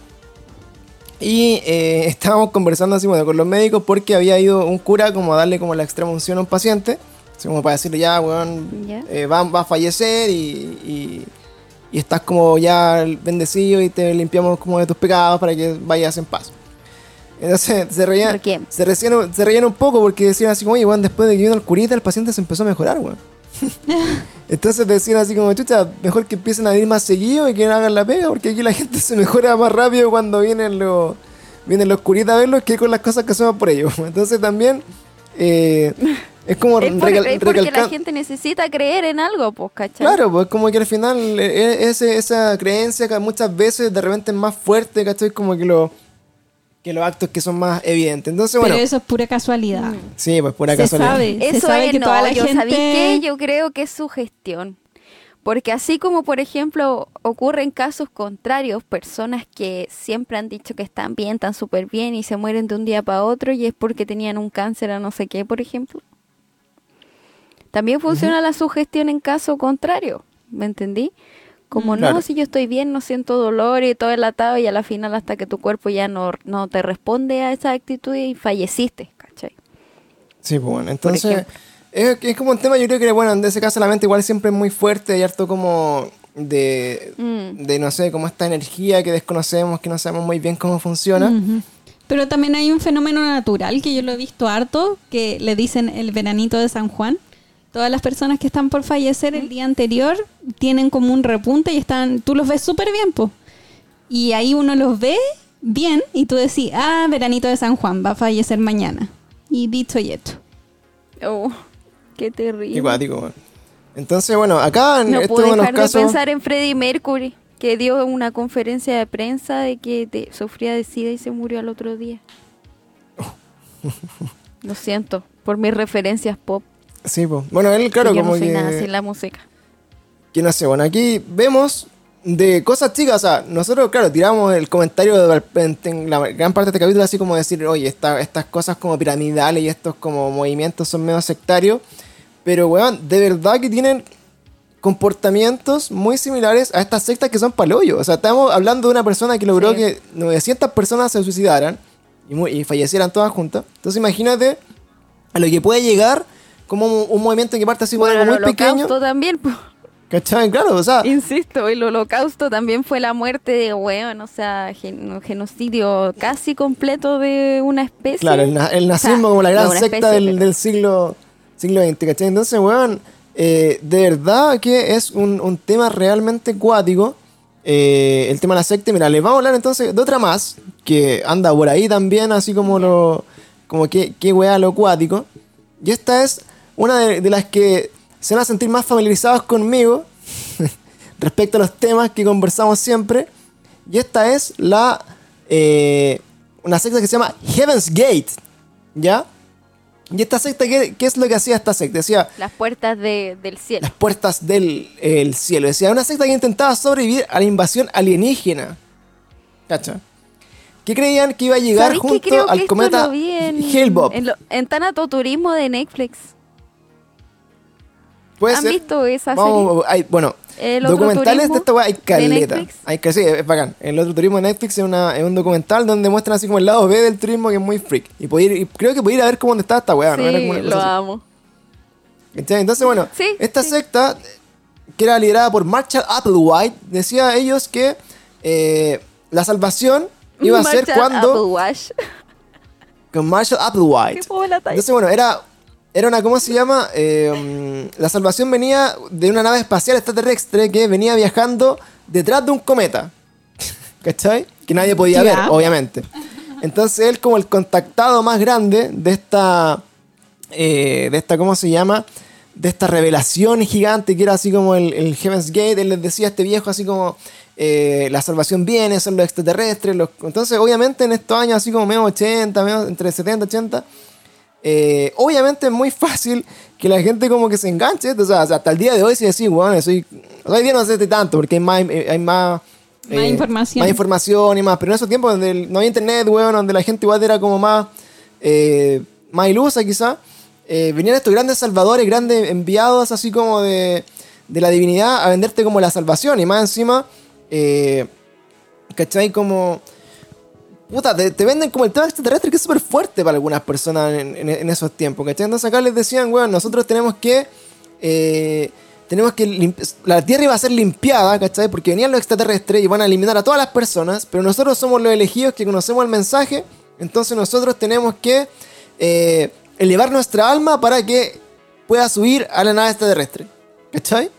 y eh, estábamos conversando así bueno, con los médicos porque había ido un cura como a darle como la extrema unción a un paciente, así como para decirle ya, weón, eh, va, va a fallecer y, y, y estás como ya bendecido y te limpiamos como de tus pecados para que vayas en paz. Entonces se reían, ¿Por quién? se, reían un poco porque decían así como, oye, weón, después de que vino el curita el paciente se empezó a mejorar, weón. Entonces decían así como, chucha, mejor que empiecen a ir más seguido y que no hagan la pega, porque aquí la gente se mejora más rápido cuando vienen los, vienen los curitas a verlos que con las cosas que hacemos por ellos. Entonces también eh, es como Es, por- es porque la gente necesita creer en algo, pues, ¿cachai? Claro, pues como que al final eh, ese- esa creencia que muchas veces de repente es más fuerte, ¿cachai? Como que, lo, que los actos que son más evidentes. Entonces, bueno, Pero eso es pura casualidad. sí, pues pura se casualidad. sabe. se Eso sabe es, que no, toda la yo gente... sabí que yo creo que es su gestión. Porque así como, por ejemplo, ocurren casos contrarios, personas que siempre han dicho que están bien, están súper bien y se mueren de un día para otro y es porque tenían un cáncer o no sé qué, por ejemplo. También funciona la sugestión en caso contrario, ¿me entendí? Como Mm. Claro. no, si yo estoy bien, no siento dolor y todo el atado y a la final hasta que tu cuerpo ya no, no te responde a esa actitud y falleciste, ¿cachai? Sí, pues bueno, entonces es, es como un tema, yo creo que, bueno, en ese caso la mente igual siempre es muy fuerte, hay harto como de, Mm. de no sé, como esta energía que desconocemos, que no sabemos muy bien cómo funciona. Pero también hay un fenómeno natural que yo lo he visto harto, que le dicen el veranito de San Juan. Todas las personas que están por fallecer el día anterior tienen como un repunte y están, tú los ves súper bien, po. Y ahí uno los ve bien y tú decís, ah, veranito de San Juan va a fallecer mañana. Y dicho y hecho. Oh, qué terrible. Qué cuático, bueno. Entonces, bueno, acá en No este puedo dejar de pensar en Freddie Mercury, que dio una conferencia de prensa de que de- sufría de sida y se murió al otro día. Lo siento por mis referencias pop. Sí, pues. Bueno, él, claro, yo como no soy que... nada sin la música. que no sé, bueno, aquí vemos de cosas chicas, o sea, nosotros, claro, tiramos el comentario de, en, la gran parte de este capítulo así como decir, oye, esta- estas cosas como piramidales y estos como movimientos son medio sectarios, pero, weón, de verdad que tienen comportamientos muy similares a estas sectas que son palollo. O sea, estamos hablando de una persona que logró Sí. que 900 personas se suicidaran y, y fallecieran todas juntas. Entonces imagínate a lo que puede llegar como un, un movimiento que parte así como Bueno, algo el muy pequeño. holocausto también. ¿Cachai? Claro, o sea, Insisto, el holocausto también fue la muerte de weón, o sea, gen- genocidio casi completo de una especie. Claro, el, na- el nazismo O sea, como la gran no secta especie, del, pero- del siglo, siglo XX, ¿cachai? Entonces, weón, eh, de verdad que es un, un tema realmente cuático. eh, el tema de la secta. Mira, les vamos a hablar entonces de otra más, que anda por ahí también, así como lo. como que, que weá lo cuático. Y esta es una de, de las que se van a sentir más familiarizados conmigo respecto a los temas que conversamos siempre. Y esta es la. eh, una secta que se llama Heaven's Gate. ¿Ya? Y esta secta, ¿qué, qué es lo que hacía esta secta? Decía Las puertas de- del cielo. las puertas del el cielo. Decía, una secta que intentaba sobrevivir a la invasión alienígena. ¿Cacha? Que creían que iba a llegar ¿Sabéis que junto creo al cometa vi en, en Tanatoturismo de Netflix. Puede ¿Han ser. visto esa Vamos, hay- bueno, El documentales de esta weá hay caleta. Hay que sí, es bacán. El otro turismo de Netflix es, una, es un documental donde muestran así como el lado B del turismo que es muy freak. Y, puede ir- y creo que puede ir a ver cómo está esta weá, ¿no? Era como Sí, una cosa lo así. amo. Entonces, bueno, Sí, esta sí. secta, que era liderada por Marshall Applewhite, decía a ellos que eh, la salvación iba a ser cuando... Con Marshall Applewhite. Qué. Entonces, bueno, era, era una, ¿cómo se llama? Eh, la salvación venía de una nave espacial extraterrestre que venía viajando detrás de un cometa. ¿Cachai? Que nadie podía ver, obviamente. Entonces, él como el contactado más grande de esta, eh, de esta, ¿cómo se llama? De esta revelación gigante que era así como el, el Heaven's Gate, él les decía a este viejo así como eh, la salvación viene, son los extraterrestres. Los... Entonces, obviamente en estos años así como medio 80, medio entre 70 y 80, eh, obviamente es muy fácil que la gente como que se enganche. O sea, hasta el día de hoy si decís, bueno, soy... Hoy día no sé tanto porque hay más... eh, Hay más Más información. Más información y más. Pero en esos tiempos donde el- no había internet, weón, donde la gente igual era como más... eh, más ilusa quizá. eh, venían estos grandes salvadores, grandes enviados así como de, de la divinidad a venderte como la salvación. Y más encima... Eh, ¿Cachai? Como... Puta, te, venden como el tema extraterrestre que es súper fuerte para algunas personas en, esos tiempos, ¿cachai? Entonces acá les decían, weón, nosotros tenemos que... eh, tenemos que... La Tierra iba a ser limpiada, ¿cachai? Porque venían los extraterrestres y van a eliminar a todas las personas, pero nosotros somos los elegidos que conocemos el mensaje, entonces nosotros tenemos que eh, elevar nuestra alma para que pueda subir a la nave extraterrestre, ¿cachai?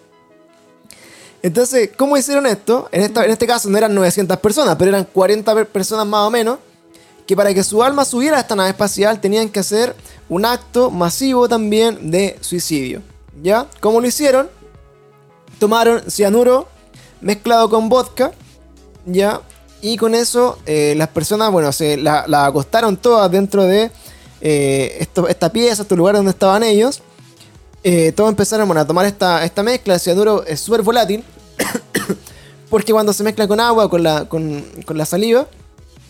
Entonces, ¿cómo hicieron esto? En, este caso no eran 900 personas, pero eran 40 per- personas más o menos, que para que su alma subiera a esta nave espacial tenían que hacer un acto masivo también de suicidio. ¿Ya? ¿Cómo lo hicieron? Tomaron cianuro mezclado con vodka, ¿ya? Y con eso eh, las personas, bueno, se la, la acostaron todas dentro de eh, esta pieza, este lugar donde estaban ellos. Eh, todos empezaron a tomar esta, esta mezcla. El cianuro es súper volátil. Porque cuando se mezcla con agua, con la, con, con la saliva,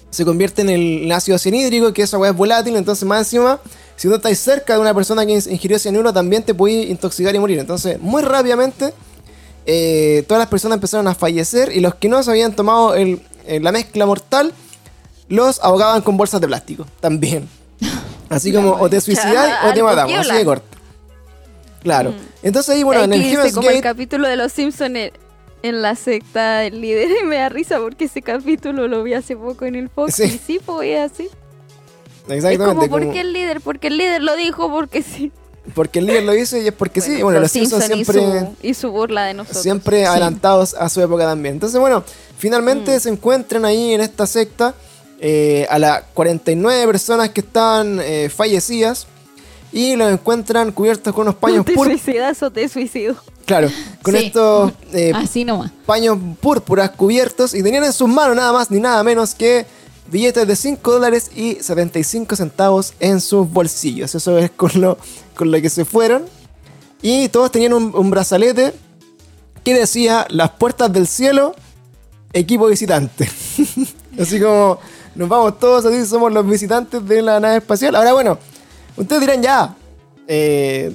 se convierte en el ácido cianhídrico, que esa agua es volátil. Entonces, más encima, si tú estás cerca de una persona que ingirió cianuro, también te puede intoxicar y morir. Entonces, muy rápidamente, eh, todas las personas empezaron a fallecer. Y los que no se habían tomado el- eh, la mezcla mortal, los ahogaban con bolsas de plástico también. Así como o te suicidas o te matamos, así de corto. Claro. Entonces ahí, bueno, en el irse Heaven's como el Gate. capítulo de los Simpsons en, la secta del líder y me da risa porque ese capítulo lo vi hace poco en el Fox Sí. y sí, pues es así. Es Exactamente. como, ¿por qué el líder? Porque el líder lo dijo, porque sí. porque el líder lo dice y es porque sí. Bueno, Bueno, los Simpsons Simpson siempre. y, su, y su burla de nosotros. siempre adelantados a su época también. Entonces, bueno, finalmente se encuentran ahí en esta secta eh, a las 49 personas que estaban eh, fallecidas y los encuentran cubiertos con unos paños ¿Te púrpuras. suicidas o te suicido? Claro, con Sí. estos eh, Así nomás. paños púrpuras cubiertos y tenían en sus manos nada más ni nada menos que billetes de 5 dólares y 75 centavos en sus bolsillos. Eso es con lo, con lo que se fueron. Y todos tenían un, un brazalete que decía las puertas del cielo, equipo visitante. así como nos vamos todos así, somos los visitantes de la nave espacial. Ahora bueno, ustedes dirán ya, eh,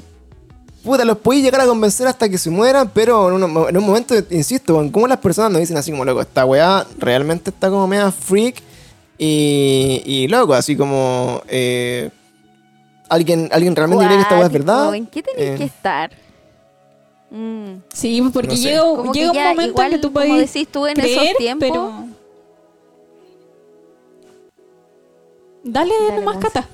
puta, los podéis llegar a convencer hasta que se mueran, pero en un, en un momento, insisto, weón, como las personas nos dicen así como, loco, esta weá realmente está como media freak y, y loco, así como... eh, ¿alguien, ¿Alguien realmente cree que esta weá es verdad? ¿En qué tenéis Eh, que estar? Mm. Sí, porque No sé. llega, Como un momento igual, en que tú como puedes decís tú en esos creer, tiempos. pero... Dale, Dale, nomás. Cata.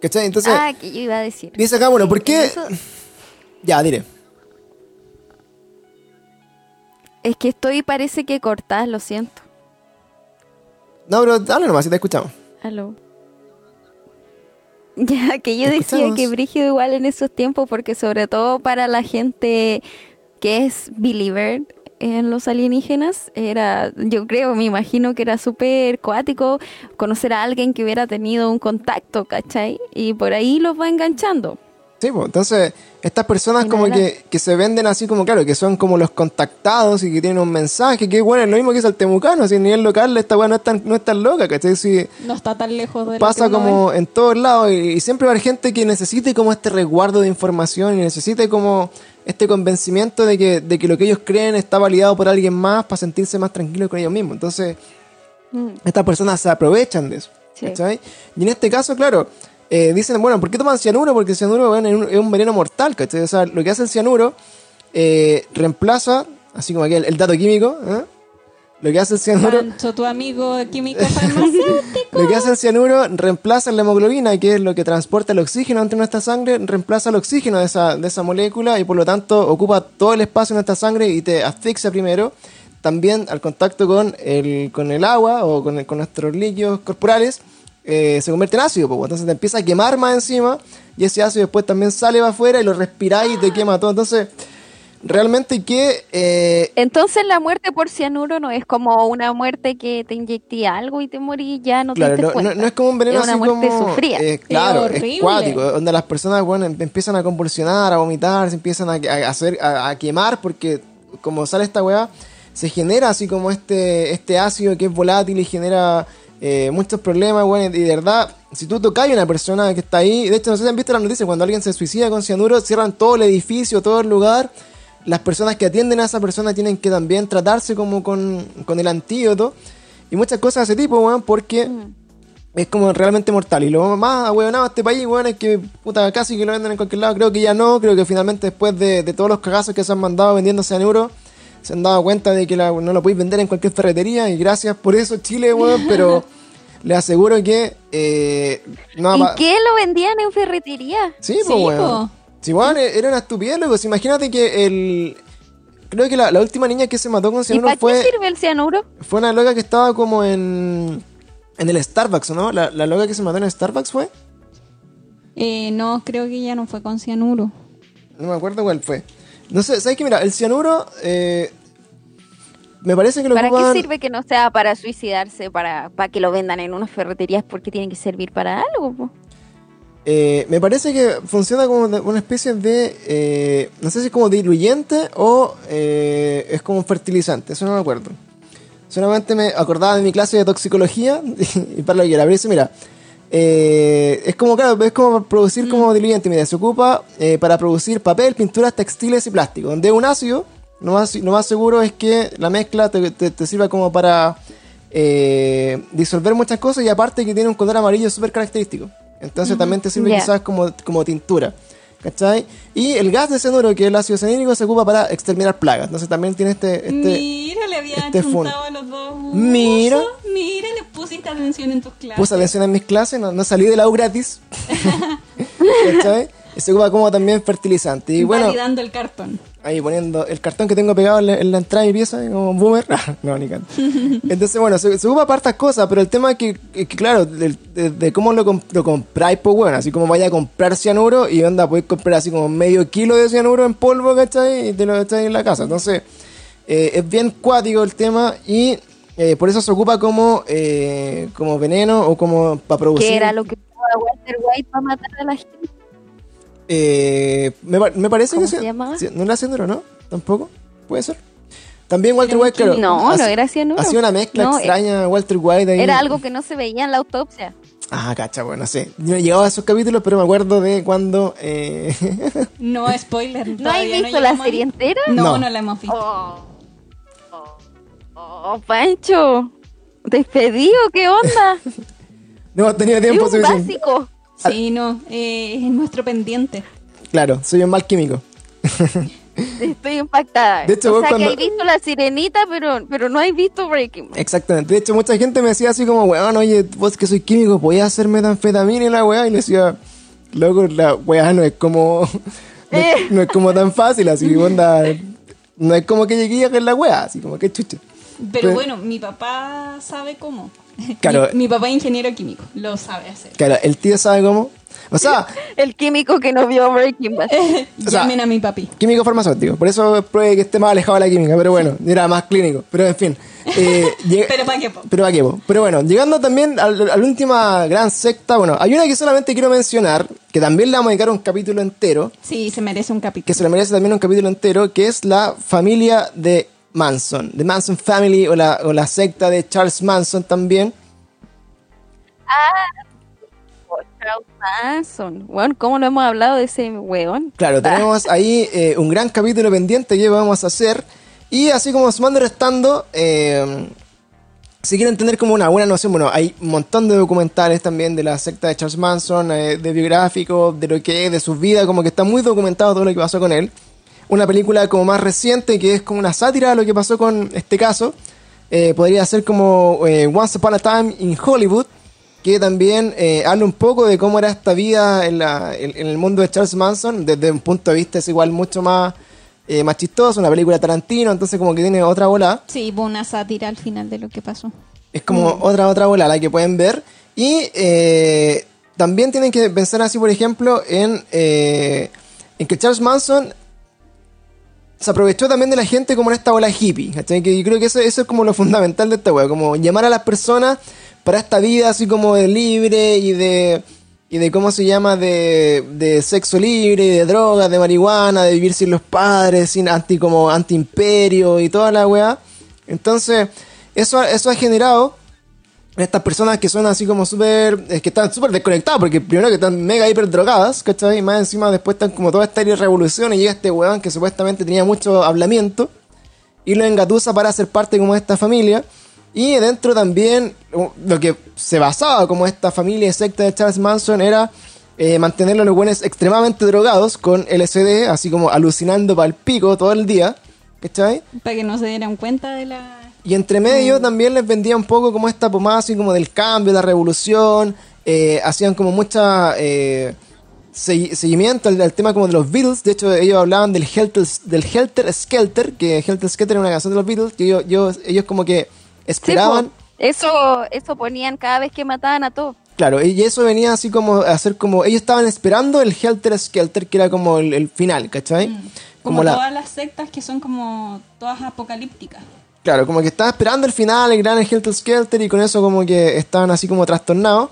¿Cachai? Entonces, ah, que yo iba a decir. dice acá, bueno, ¿por qué? eso- Ya, diré. Es que estoy parece que cortás, lo siento. No, pero dale nomás, si te escuchamos. Aló. Ya, que yo decía que brígido igual en esos tiempos, porque sobre todo para la gente que es believer en los alienígenas, era, yo creo, me imagino que era súper cuático conocer a alguien que hubiera tenido un contacto, ¿cachai? Y por ahí los va enganchando. Sí, pues, entonces estas personas como que, que se venden así como, claro, que son como los contactados y que tienen un mensaje, que bueno, es lo mismo que es el temucano, si a nivel local esta weá no es tan, no es tan loca, ¿cachai? Si No está tan lejos de lo pasa que como en todos lados y, y siempre va a haber gente que necesite como este resguardo de información y necesite como este convencimiento de que, de que lo que ellos creen está validado por alguien más para sentirse más tranquilos con ellos mismos. Entonces, Mm, estas personas se aprovechan de eso. Sí. ¿cachai? Y en este caso, claro, eh, dicen, bueno, ¿por qué toman cianuro? Porque el cianuro bueno, es, un, es un veneno mortal, ¿cachai? O sea, lo que hace el cianuro eh, reemplaza, así como aquí el, el dato químico, ¿eh? lo que hace el cianuro... Pancho, tu amigo químico farmacéutico. Lo que hace el cianuro reemplaza la hemoglobina, que es lo que transporta el oxígeno entre nuestra sangre, reemplaza el oxígeno de esa, de esa molécula y por lo tanto ocupa todo el espacio en nuestra sangre y te asfixia primero. También al contacto con el, con el agua o con, el- con nuestros líquidos corporales eh, se convierte en ácido, pues, entonces te empieza a quemar más encima y ese ácido después también sale para afuera y lo respiráis y te quema todo. Entonces, realmente que eh, Entonces la muerte por cianuro no es como una muerte que te inyecté algo y te morí ya no Claro, te no, no- es como un veneno Es una así muerte como. sufrida. eh, claro, Es es, horrible. cuático, donde las personas bueno, em- empiezan a convulsionar, a vomitar, se empiezan a, a hacer, a, a quemar, porque como sale esta weá, se genera así como este, este ácido que es volátil y genera eh, muchos problemas, bueno, y de verdad, si tú tocas a una persona que está ahí, de hecho, no sé si han visto las noticias, cuando alguien se suicida con cianuro, cierran todo el edificio, todo el lugar. Las personas que atienden a esa persona tienen que también tratarse como con, con el antídoto. Y muchas cosas de ese tipo, weón, porque Mm. es como realmente mortal. Y lo más ahueonado de este país, weón, es que puta, casi que lo venden en cualquier lado. Creo que ya no, creo que finalmente después de, de todos los cagazos que se han mandado vendiéndose en euros, se han dado cuenta de que la- no lo podéis vender en cualquier ferretería. Y gracias por eso, Chile, weón, pero les aseguro que eh, no ¿Y qué lo vendían en ferretería? Sí, Sí, pues, weón. po. Sí, weón, era una estupidez, loco. Imagínate que el. Creo que la, la última niña que se mató con ¿Y cianuro para fue. qué sirve el cianuro? Fue una loca que estaba como en. En el Starbucks, ¿no? La, la loca que se mató en el Starbucks fue. Eh, no, creo que ya no fue con cianuro. No me acuerdo cuál fue. No sé, ¿sabes qué? Mira, el cianuro. eh, me parece que lo ¿Para ocupan- qué sirve que no sea para suicidarse, para, para que lo vendan en unas ferreterías? Porque tiene que servir para algo. po. eh, me parece que funciona como una especie de. eh, no sé si es como diluyente o eh, es como un fertilizante, eso no me acuerdo. Solamente me acordaba de mi clase de toxicología y para lo que era. Pero dice, mira, eh, es como, claro, es como producir como diluyente. Mira, se ocupa eh, para producir papel, pinturas, textiles y plástico. Donde es un ácido, lo más, lo más seguro es que la mezcla te, te- te sirva como para eh, disolver muchas cosas y aparte que tiene un color amarillo súper característico. Entonces también te sirve Ya. quizás como, como tintura. ¿Cachai? Y el gas de cianuro, que es el ácido cianídrico, se ocupa para exterminar plagas. Entonces también tiene este... este Mira, le habían este juntado a los dos. Mira. Mira, le pusiste atención en tus clases. puse atención en mis clases, no, no salí de la U gratis. ¿Cachai? Y se ocupa como también fertilizante. Y bueno, Validando el cartón. Ahí poniendo el cartón que tengo pegado en la, en la entrada de mi pieza, como boomer. no, ni canto. Entonces, bueno, se, se ocupa para estas cosas, pero el tema es que, es que, claro, de, de cómo lo, comp- lo compráis, pues bueno, así como vaya a comprar cianuro y onda, podéis comprar así como medio kilo de cianuro en polvo, ¿cachai? Y te lo echáis en la casa. Entonces, eh, es bien cuático el tema y eh, por eso se ocupa como, eh, como veneno o como para producir. Que era lo que usaba Walter White para matar a la gente. Eh, me, pa- me parece ¿Cómo que se sí, no era cianuro, ¿no? Tampoco. Puede ser. También Walter White, claro. No, no hace- era cianuro. Hacía una mezcla No, extraña Walter White ahí. Era algo que no se veía en la autopsia. Ah, cacha, bueno, sí. Yo no he llegado a esos capítulos, pero me acuerdo de cuando... eh, No, spoiler. ¿No has visto la serie entera? No, No. no, la hemos visto. Oh, oh, oh, Pancho. ¿Despedido? ¿Qué onda? no hemos tenido Es tiempo un suficiente. básico. Sí, no, eh, es nuestro pendiente. Claro, soy un mal químico. Estoy impactada. De hecho, o vos sea cuando- que has visto la sirenita, pero, pero no has visto Breaking Bad. Exactamente. De hecho, mucha gente me decía así como, weón, oye, vos que soy químico, ¿podías hacer metanfetamina y la weá? Y le decía, loco, la weá no es como... No es, no es como tan fácil, así, onda... No es como que llegué a la weá, así como que chucha. Pero Pero- bueno, mi papá sabe cómo. Claro. Mi, mi papá es ingeniero químico, lo sabe hacer. Claro, el tío sabe cómo... O sea, El químico que no vio Breaking Bad. O sea- Llamen a mi papi. químico farmacéutico. Por eso puede que esté más alejado de la química, pero bueno, era más clínico. Pero en fin. eh, Pero para qué. po? Pero ¿para qué, po? Pero bueno, llegando también a la última gran secta, bueno, hay una que solamente quiero mencionar, que también le vamos a dedicar un capítulo entero, Sí, se merece un capítulo. que se le merece también un capítulo entero, que es la familia de Manson, de Manson Family o la, o la secta de Charles Manson también. Charles Manson. Weón, ¿cómo no hemos hablado de ese weón? Claro, tenemos ahí eh, un gran capítulo pendiente que vamos a hacer. Y así como sumando y restando, eh, si quieren tener como una buena noción, bueno, hay un montón de documentales también de la secta de Charles Manson, eh, de biográficos, de lo que es, de su vida, como que está muy documentado todo lo que pasó con él. Una película como más reciente que es como una sátira a lo que pasó con este caso. eh, podría ser como eh, Once Upon a Time in Hollywood, que también eh, habla un poco de cómo era esta vida en, la- en- en el mundo de Charles Manson, desde un punto de vista es igual mucho más, eh, más chistoso, una película de Tarantino, entonces como que tiene otra bola. Sí, una sátira al final de lo que pasó. Es como otra otra bola la que pueden ver. Y eh, también tienen que pensar así, por ejemplo, en, en que Charles Manson se aprovechó también de la gente como en esta bola hippie. Que yo creo que eso, eso es como lo fundamental de esta wea, como llamar a las personas para esta vida así como de libre y de y de cómo se llama de, de sexo libre, de drogas, de marihuana, de vivir sin los padres, sin anti como anti imperio y toda la weá. Entonces, eso, eso ha generado estas personas que son así como súper, es que están súper desconectadas, porque primero que están mega hiper drogadas, ¿cachai? Y más encima después están como toda esta revolución y llega este weón que supuestamente tenía mucho hablamiento y lo engatusa para ser parte como de esta familia. Y dentro también uh, lo que se basaba como esta familia secta de Charles Manson era eh, mantenerlo a los buenos extremadamente drogados con LSD, así como alucinando para el pico todo el día, ¿cachai? Para que no se dieran cuenta de la... Y entre medio también les vendía un poco como esta pomada así como del cambio, la revolución. eh, hacían como mucha eh, segui- seguimiento al, al tema como de los Beatles. De hecho, ellos hablaban del Helter, del Helter Skelter, que Helter Skelter era una canción de los Beatles, que ellos, ellos, ellos como que Sí, esperaban. eso, eso ponían cada vez que mataban a todos. Claro, y eso venía así como a hacer como... Ellos estaban esperando el Helter Skelter, que era como el, el final, ¿cachai? Mm. Como, Como la, todas las sectas que son como todas apocalípticas. Claro, como que estaba esperando el final, el gran Helter Skelter, y con eso como que estaban así como trastornados.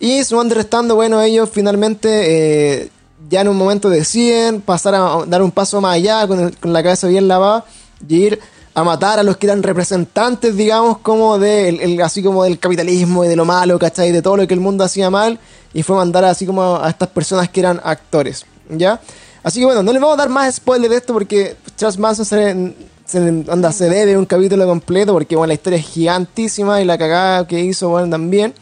Y sumando y restando, bueno, ellos finalmente eh, ya en un momento deciden pasar a dar un paso más allá con, el- con la cabeza bien lavada y ir a matar a los que eran representantes, digamos, como de, así como del capitalismo y de lo malo, ¿cachai? De todo lo que el mundo hacía mal. Y fue mandar así como a estas personas que eran actores, ¿ya? Así que bueno, no les vamos a dar más spoiler de esto porque Charles Manson se, se, anda, se debe un capítulo completo porque bueno, la historia es gigantísima y la cagada que hizo bueno, también.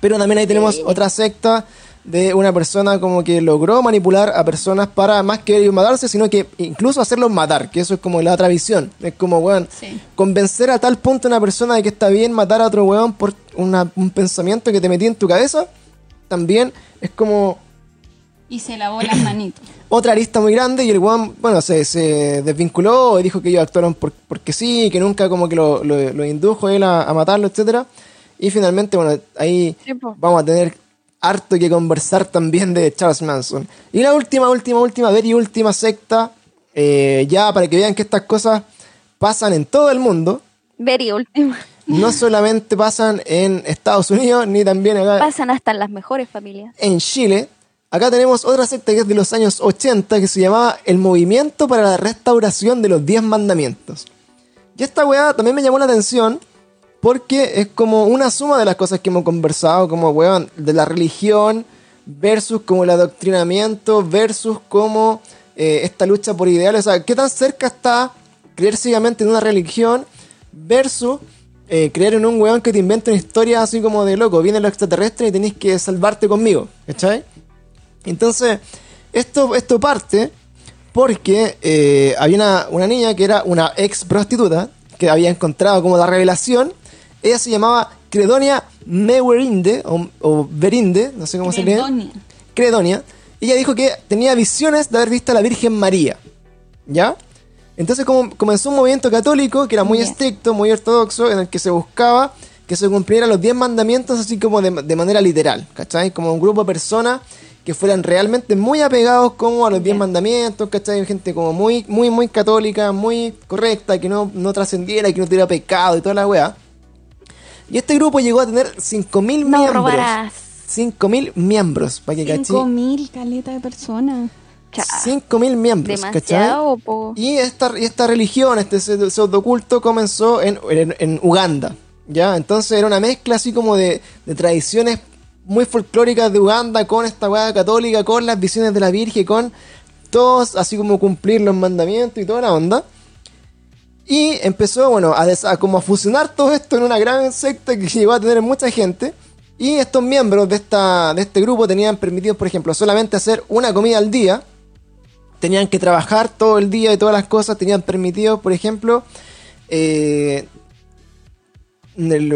Pero también ahí tenemos otra secta de una persona como que logró manipular a personas para más que ellos matarse, sino que incluso hacerlos matar, que eso es como la otra visión. Es como, weón, Sí. convencer a tal punto a una persona de que está bien matar a otro weón por una- un pensamiento que te metí en tu cabeza, también es como Y se lavó las manitos. otra arista muy grande y el weón, bueno, se, se desvinculó y dijo que ellos actuaron por- porque sí, que nunca como que lo, lo- lo indujo él a, a matarlo, etcétera Y finalmente, bueno, ahí vamos a tener harto que conversar también de Charles Manson. Y la última, última, última, ver y última secta, eh, ya para que vean que estas cosas pasan en todo el mundo, Very última. no solamente pasan en Estados Unidos, ni también acá Pasan hasta en las mejores familias. en Chile. Acá tenemos otra secta que es de los años 80 que se llamaba el Movimiento para la Restauración de los Diez Mandamientos. Y esta weá también me llamó la atención porque es como una suma de las cosas que hemos conversado, como, weón, de la religión versus como el adoctrinamiento versus como eh, esta lucha por ideales. O sea, ¿qué tan cerca está creer ciegamente en una religión versus eh, creer en un weón que te inventa una historia así como de loco? Viene los extraterrestres y tenés que salvarte conmigo, ¿cachai? Entonces, esto, esto parte porque eh, había una, una niña que era una ex prostituta que había encontrado como la revelación. Ella se llamaba Credonia Mewerinde o, o Verinde, no sé cómo se lee. Credonia. Credonia. Ella dijo que tenía visiones de haber visto a la Virgen María. ¿Ya? Entonces como, comenzó un movimiento católico que era muy estricto, muy ortodoxo, en el que se buscaba que se cumplieran los 10 mandamientos así como de, de manera literal, ¿cachai? Como un grupo de personas que fueran realmente muy apegados como a los 10 Ya. mandamientos, ¿cachai? Gente como muy, muy, muy católica, muy correcta, que no, no trascendiera, que no tuviera pecado y toda la weá. Y este grupo llegó a tener 5.000 No miembros. robarás. 5.000 miembros, para que cachai. 5000 caleta de personas. Cha. 5.000 miembros, ¿cachai? Po. Y esta, y esta religión, este pseudo- pseudoculto, comenzó en, en- en Uganda. ¿Ya? Entonces era una mezcla así como de, de tradiciones muy folclóricas de Uganda con esta weá católica, con las visiones de la Virgen, con todos así como cumplir los mandamientos y toda la onda. Y empezó, bueno, a, a como a fusionar todo esto en una gran secta que llegó a tener mucha gente. Y estos miembros de, esta, de este grupo tenían permitido, por ejemplo, solamente hacer una comida al día tenían que trabajar todo el día y todas las cosas, tenían permitido, por ejemplo, eh,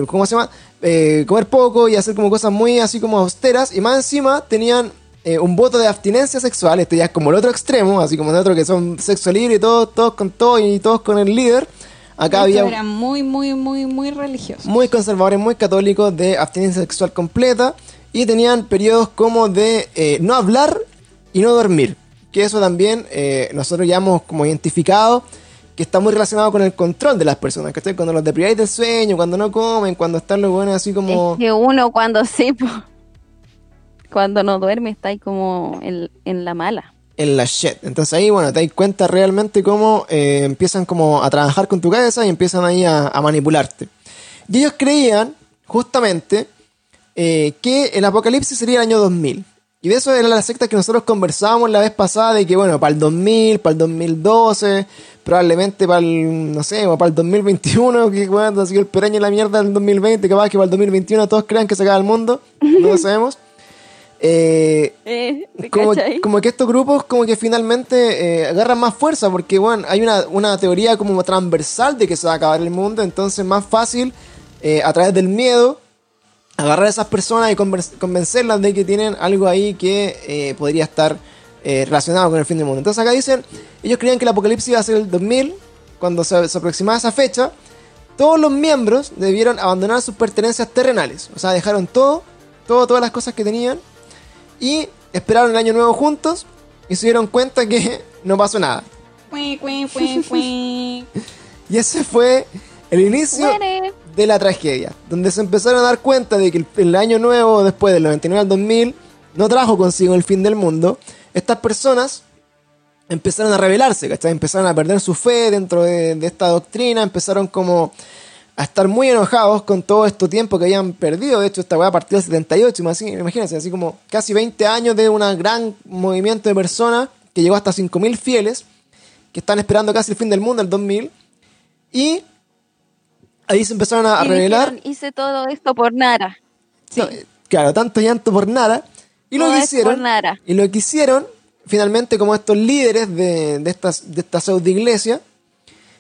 ¿cómo se llama? Eh, comer poco y hacer como cosas muy así como austeras, y más encima tenían eh, un voto de abstinencia sexual, esto ya es como el otro extremo, así como el otro que son sexo libre y todos, todos con todo y todos con el líder. Acá había muy, muy, muy, muy religioso. muy conservadores, muy católicos, de abstinencia sexual completa, y tenían periodos como de eh, no hablar y no dormir. Que eso también nosotros ya hemos como identificado que está muy relacionado con el control de las personas, ¿cachai? Cuando los depriváis del sueño, cuando no comen, cuando están los buenos así como... Es que uno cuando sí, cuando no duerme está ahí como en, en la mala. en la shit. Entonces ahí, bueno, te das cuenta realmente cómo eh, empiezan como a trabajar con tu cabeza y empiezan ahí a, a manipularte. Y ellos creían, justamente, eh, que el apocalipsis sería el año 2000. Y de eso era la secta que nosotros conversábamos la vez pasada, de que, bueno, para el 2000, para el 2012, probablemente para el, no sé, o para el 2021, que, bueno, así que el pereño y la mierda del 2020, capaz que para el 2021 todos crean que se acaba el mundo, no lo sabemos. Eh, Eh, ¿te como, como que estos grupos como que finalmente eh, agarran más fuerza porque bueno hay una, una teoría como transversal de que se va a acabar el mundo entonces es más fácil eh, a través del miedo agarrar a esas personas y convencerlas de que tienen algo ahí que eh, podría estar eh, relacionado con el fin del mundo entonces acá dicen ellos creían que el apocalipsis iba a ser el 2000 cuando se, se aproximaba esa fecha todos los miembros debieron abandonar sus pertenencias terrenales o sea dejaron todo todo todas las cosas que tenían y esperaron el año nuevo juntos y se dieron cuenta que no pasó nada. Y ese fue el inicio Muere. De la tragedia, donde se empezaron a dar cuenta de que el, el año nuevo, después del 99 al 2000, no trajo consigo el fin del mundo. Estas personas empezaron a rebelarse, ¿cachai? Empezaron a perder su fe dentro de, esta doctrina, empezaron como a estar muy enojados con todo este tiempo que habían perdido. De hecho, esta weá a partir del 78, imagín- imagínense, así como casi 20 años de un gran movimiento de personas que llegó hasta 5.000 fieles que están esperando casi el fin del mundo, el 2000. Y ahí se empezaron a, Y revelar. dijeron, hice todo esto por nada. No, eh, claro, tanto llanto por nada. Y lo que hicieron. Y lo que hicieron, finalmente, como estos líderes de, de, estas, de esta pseudo iglesia,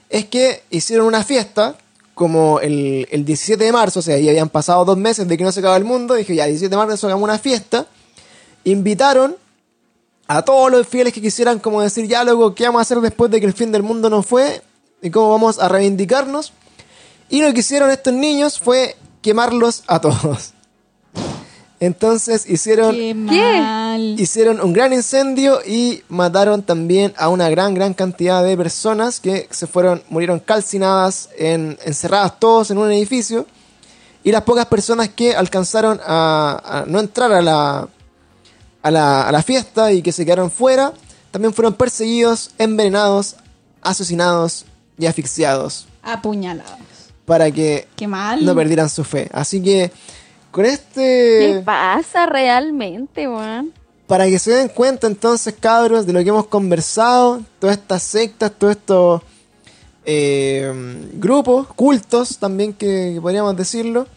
es que hicieron una fiesta como el, el 17 de marzo, o sea, ya habían pasado dos meses de que no se acaba el mundo. Dije, ya, el 17 de marzo hagamos una fiesta. Invitaron a todos los fieles que quisieran como decir, ya luego, ¿qué vamos a hacer después de que el fin del mundo no fue? ¿Y cómo vamos a reivindicarnos? Y lo que hicieron estos niños fue quemarlos a todos. Entonces hicieron, Qué mal. hicieron un gran incendio y mataron también a una gran, gran cantidad de personas que se fueron, murieron calcinadas, en, encerradas todos en un edificio. Y las pocas personas que alcanzaron a, a no entrar a la, a, la, a la fiesta y que se quedaron fuera, también fueron perseguidos, envenenados, asesinados y asfixiados. Apuñalados. Para que Qué mal. no perdieran su fe. Así que con ¿Qué este, pasa realmente, weón? para que se den cuenta entonces, cabros, de lo que hemos conversado, todas estas sectas, todos estos eh, grupos, cultos también que, que podríamos decirlo,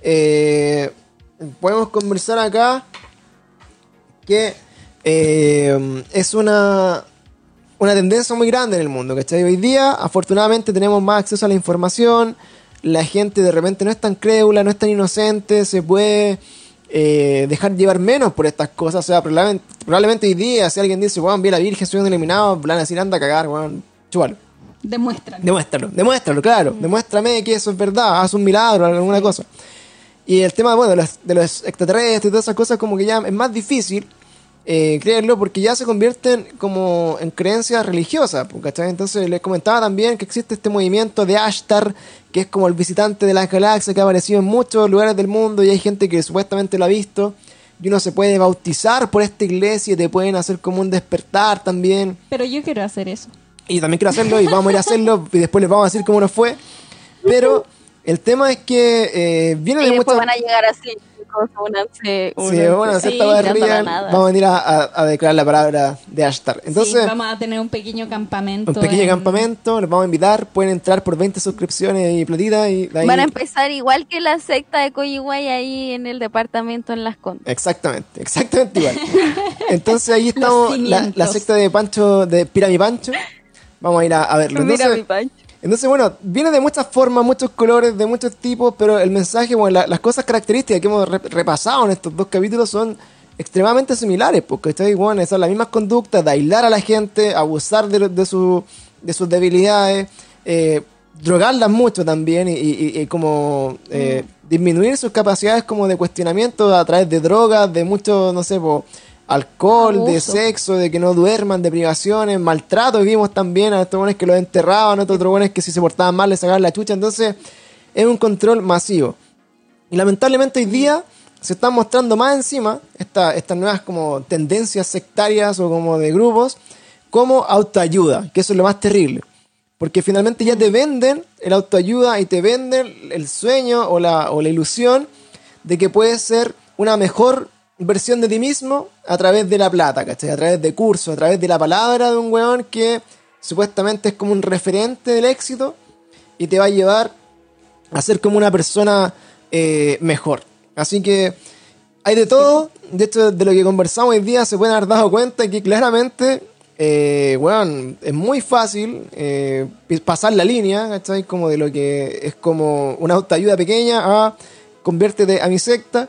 eh, podemos conversar acá que eh, es una, una tendencia muy grande en el mundo, ¿cachai? Hoy día, afortunadamente, tenemos más acceso a la información, la gente de repente no es tan crédula, no es tan inocente, se puede eh, dejar llevar menos por estas cosas, o sea, probablemente, probablemente hoy día, si alguien dice, weón, vi a la Virgen, soy un eliminado, van a decir, anda a cagar, weón, chúbalo. Demuestran. Demuéstralo, demuéstralo, claro. Demuéstrame que eso es verdad, haz un milagro, alguna cosa. Y el tema, bueno, de los, de los extraterrestres y todas esas cosas, como que ya es más difícil eh, creerlo porque ya se convierten como en creencias religiosas, ¿cachai? Entonces les comentaba también que existe este movimiento de Ashtar, que es como el visitante de las galaxias que ha aparecido en muchos lugares del mundo y hay gente que supuestamente lo ha visto. Y uno se puede bautizar por esta iglesia y te pueden hacer como un despertar también. Pero yo quiero hacer eso. Y también quiero hacerlo y vamos a ir a hacerlo y después les vamos a decir cómo nos fue. Pero el tema es que eh, viene Y de muchas... van a llegar así, chicos, únanse. Sí, únanse. Sí, esta vamos a venir a, a- a declarar la palabra de Ashtar. Entonces, Sí, vamos a tener un pequeño campamento. un pequeño en- campamento, les vamos a invitar, pueden entrar por 20 suscripciones y platitas y ahí... Van a empezar igual que la secta de Coyihuay ahí en el departamento en Las Condes. Exactamente, exactamente igual. Entonces ahí estamos, la, la secta de Pancho, de Pirami Pancho. Vamos a ir a, a verlo. Mira Entonces, mi pancho. Entonces, bueno, viene de muchas formas, muchos colores, de muchos tipos, pero el mensaje, bueno, la- las cosas características que hemos re- repasado en estos dos capítulos son extremadamente similares, porque ¿cachai? bueno, son las mismas conductas de aislar a la gente, abusar de, de, su- de sus debilidades, eh, drogarlas mucho también y, y- y como eh, disminuir sus capacidades como de cuestionamiento a través de drogas, de mucho, no sé, po, alcohol, de sexo, de que no duerman, de privaciones, maltrato. Vimos también a estos buenos que los enterraban, a estos otros buenos que si se portaban mal les sacaban la chucha. Entonces, es un control masivo. Y lamentablemente hoy día se están mostrando más encima esta- estas nuevas como tendencias sectarias o como de grupos como autoayuda, que eso es lo más terrible. Porque finalmente ya te venden el autoayuda y te venden el sueño o la, o la ilusión de que puedes ser una mejor versión de ti mismo a través de la plata, ¿cachai? A través de cursos, a través de la palabra de un weón que supuestamente es como un referente del éxito y te va a llevar a ser como una persona eh, mejor. Así que hay de todo. De hecho, de lo que conversamos hoy día se pueden haber dado cuenta que claramente, eh, es muy fácil eh, pasar la línea, ¿cachai? Como de lo que es como una autoayuda pequeña a conviértete a mi secta.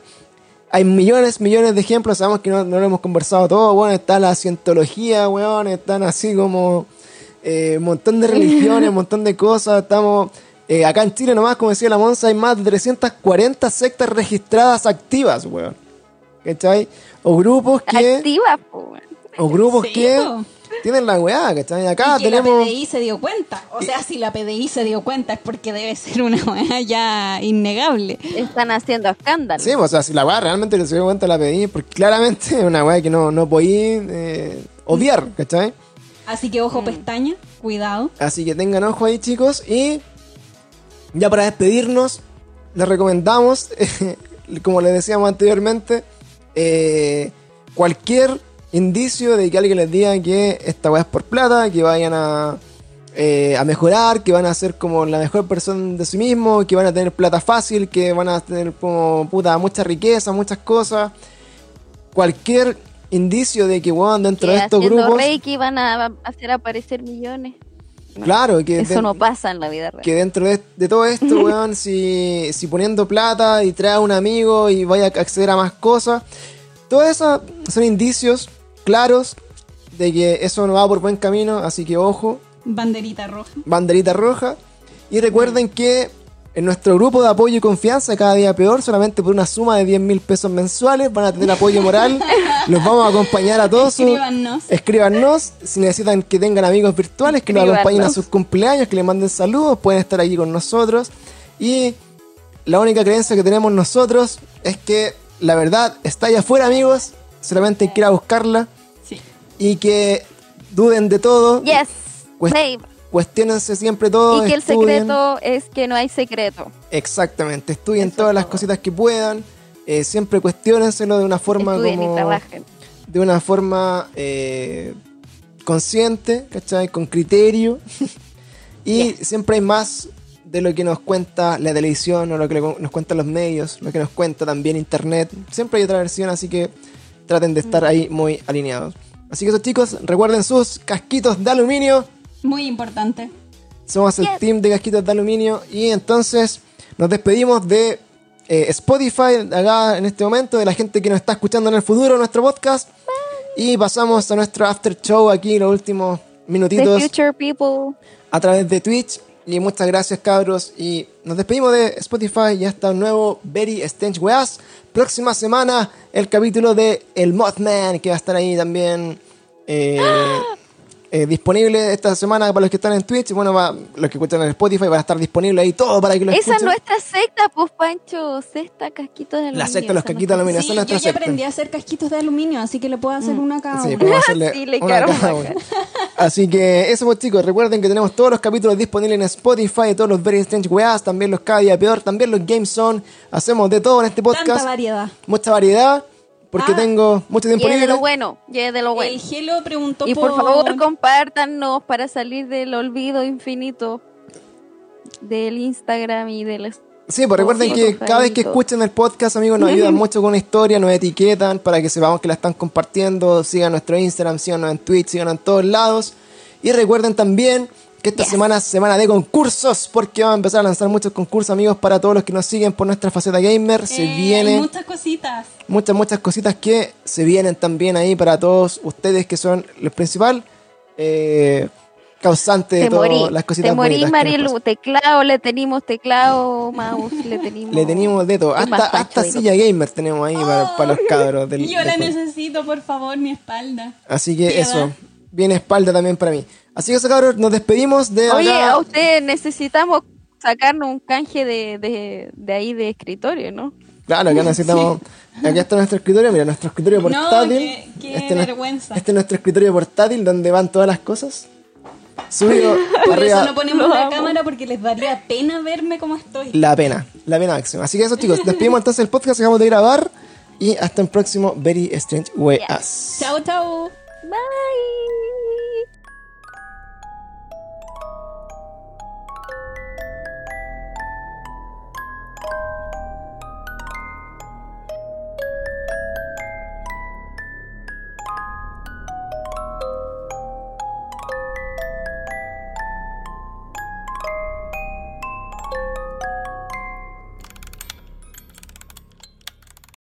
Hay millones, millones de ejemplos, sabemos que no, no lo hemos conversado todo, bueno, está la cientología, weón, están así como eh, un montón de religiones, un montón de cosas, estamos... eh, acá en Chile nomás, como decía la Monza, hay más de 340 sectas registradas activas, weón. ¿Cachai? O grupos que... Activa, po, weón. O grupos Sí, que. Tienen la weá, ¿cachai? Acá y que tenemos... la PDI se dio cuenta. O sea, si la PDI se dio cuenta es porque debe ser una weá ya innegable. Están haciendo escándalo. Sí, o sea, si la weá realmente se dio cuenta la pedí, porque claramente es una weá que no, no podí eh, obviar, ¿cachai? Así que ojo pestaña, cuidado. Así que tengan ojo ahí, chicos. Y ya para despedirnos, les recomendamos, como les decíamos anteriormente, eh, cualquier indicio de que alguien les diga que esta weá es por plata, que vayan a, eh, a mejorar, que van a ser como la mejor persona de sí mismo, que van a tener plata fácil, que van a tener como puta mucha riqueza, muchas cosas. Cualquier indicio de que weón dentro que de estos grupos. Reiki van a hacer aparecer millones. Claro, que Eso de- no pasa en la vida real. que dentro de, de todo esto, weón, si, si poniendo plata y trae a un amigo y vaya a acceder a más cosas, todo eso son indicios claros de que eso no va por buen camino, así que ojo, Banderita roja. banderita roja. Y recuerden que en nuestro grupo de apoyo y confianza, cada día peor, solamente por una suma de 10 mil pesos mensuales, van a tener apoyo moral. Los vamos a acompañar a todos. Escríbanos. Escríbanos si necesitan que tengan amigos virtuales, que los acompañen a sus cumpleaños, que les manden saludos, pueden estar aquí con nosotros. Y la única creencia que tenemos nosotros es que la verdad está allá afuera, amigos. Solamente hay que ir a buscarla Sí. y que duden de todo. Yes, Cuest- babe. cuestionense siempre todo. y que el secreto es que no hay secreto. Exactamente, estudien Eso todas las cositas que puedan. eh, siempre cuestionenselo de una forma Estudien y como trabajen. de una forma eh, consciente, ¿cachai? Con criterio. y siempre hay más de lo que nos cuenta la televisión o lo que nos cuentan los medios, lo que nos cuenta también internet. Siempre hay otra versión, así que traten de estar ahí muy alineados. Así que eso chicos, recuerden sus casquitos de aluminio. Muy importante. Somos el Yes. team de casquitos de aluminio y entonces nos despedimos de eh, Spotify acá en este momento, de la gente que nos está escuchando en el futuro nuestro podcast y pasamos a nuestro after show aquí los últimos The minutitos future people. a través de Twitch y muchas gracias cabros. Y nos despedimos de Spotify. Y hasta un nuevo Very Strange Weas. Próxima semana el capítulo de El Mothman que va a estar ahí también eh, eh, disponible esta semana para los que están en Twitch. Bueno, va- los que escuchan en Spotify van a estar disponible ahí todo para que lo Esa es nuestra secta, pues Pancho. Sexta casquito de aluminio. La secta de los casquitos de aluminio. Sí, yo ya secta. aprendí a hacer casquitos de aluminio, así que le puedo hacer una a cada Sí, uno. Sí, le una cada uno. Así que eso pues chicos, recuerden que tenemos todos los capítulos disponibles en Spotify, todos los Very Strange Weas, también los Cada Día Peor, también los Game Zone, hacemos de todo en este Tanta podcast, variedad. mucha variedad, porque Ah. tengo mucho tiempo Y es de libre. lo bueno, y es de lo bueno. El Gelo preguntó Y por favor, compártanos para salir del olvido infinito del Instagram y del... Sí, pues recuerden Sí, que por cada vez que escuchen el podcast, amigos, nos ayudan mucho con una historia, nos etiquetan para que sepamos que la están compartiendo, sigan nuestro Instagram, síganos en Twitch, síganos en todos lados. Y recuerden también que esta semana es semana de concursos, porque vamos a empezar a lanzar muchos concursos, amigos, para todos los que nos siguen por nuestra faceta gamer. Se Eh, vienen muchas cositas. muchas, muchas cositas que se vienen también ahí para todos ustedes que son el principal eh, causante de todas las cositas te morí Marilu, teclado, le tenemos teclado, mouse, le tenemos... Le tenemos de todo. ¿Qué más, Hasta, hasta silla gamer tenemos ahí para, para los cabros del, Yo la del necesito, por favor, mi espalda. Así que Piedad. eso. Viene espalda también para mí. Así que eso, cabros, nos despedimos de Oye, acá. a usted necesitamos sacarnos un canje de, de, de ahí de escritorio, ¿no? Claro, acá necesitamos. Aquí está nuestro escritorio. Mira, nuestro escritorio No, portátil. qué- qué este, no- vergüenza. este es nuestro escritorio portátil donde van todas las cosas. Subido Por arriba. eso no ponemos la cámara porque les daría pena verme como estoy. La pena, la pena máxima. Así que eso, chicos, despedimos entonces el podcast. Acabamos de grabar. Y hasta el próximo Very Strange Way Us. Chao, chao. Bye.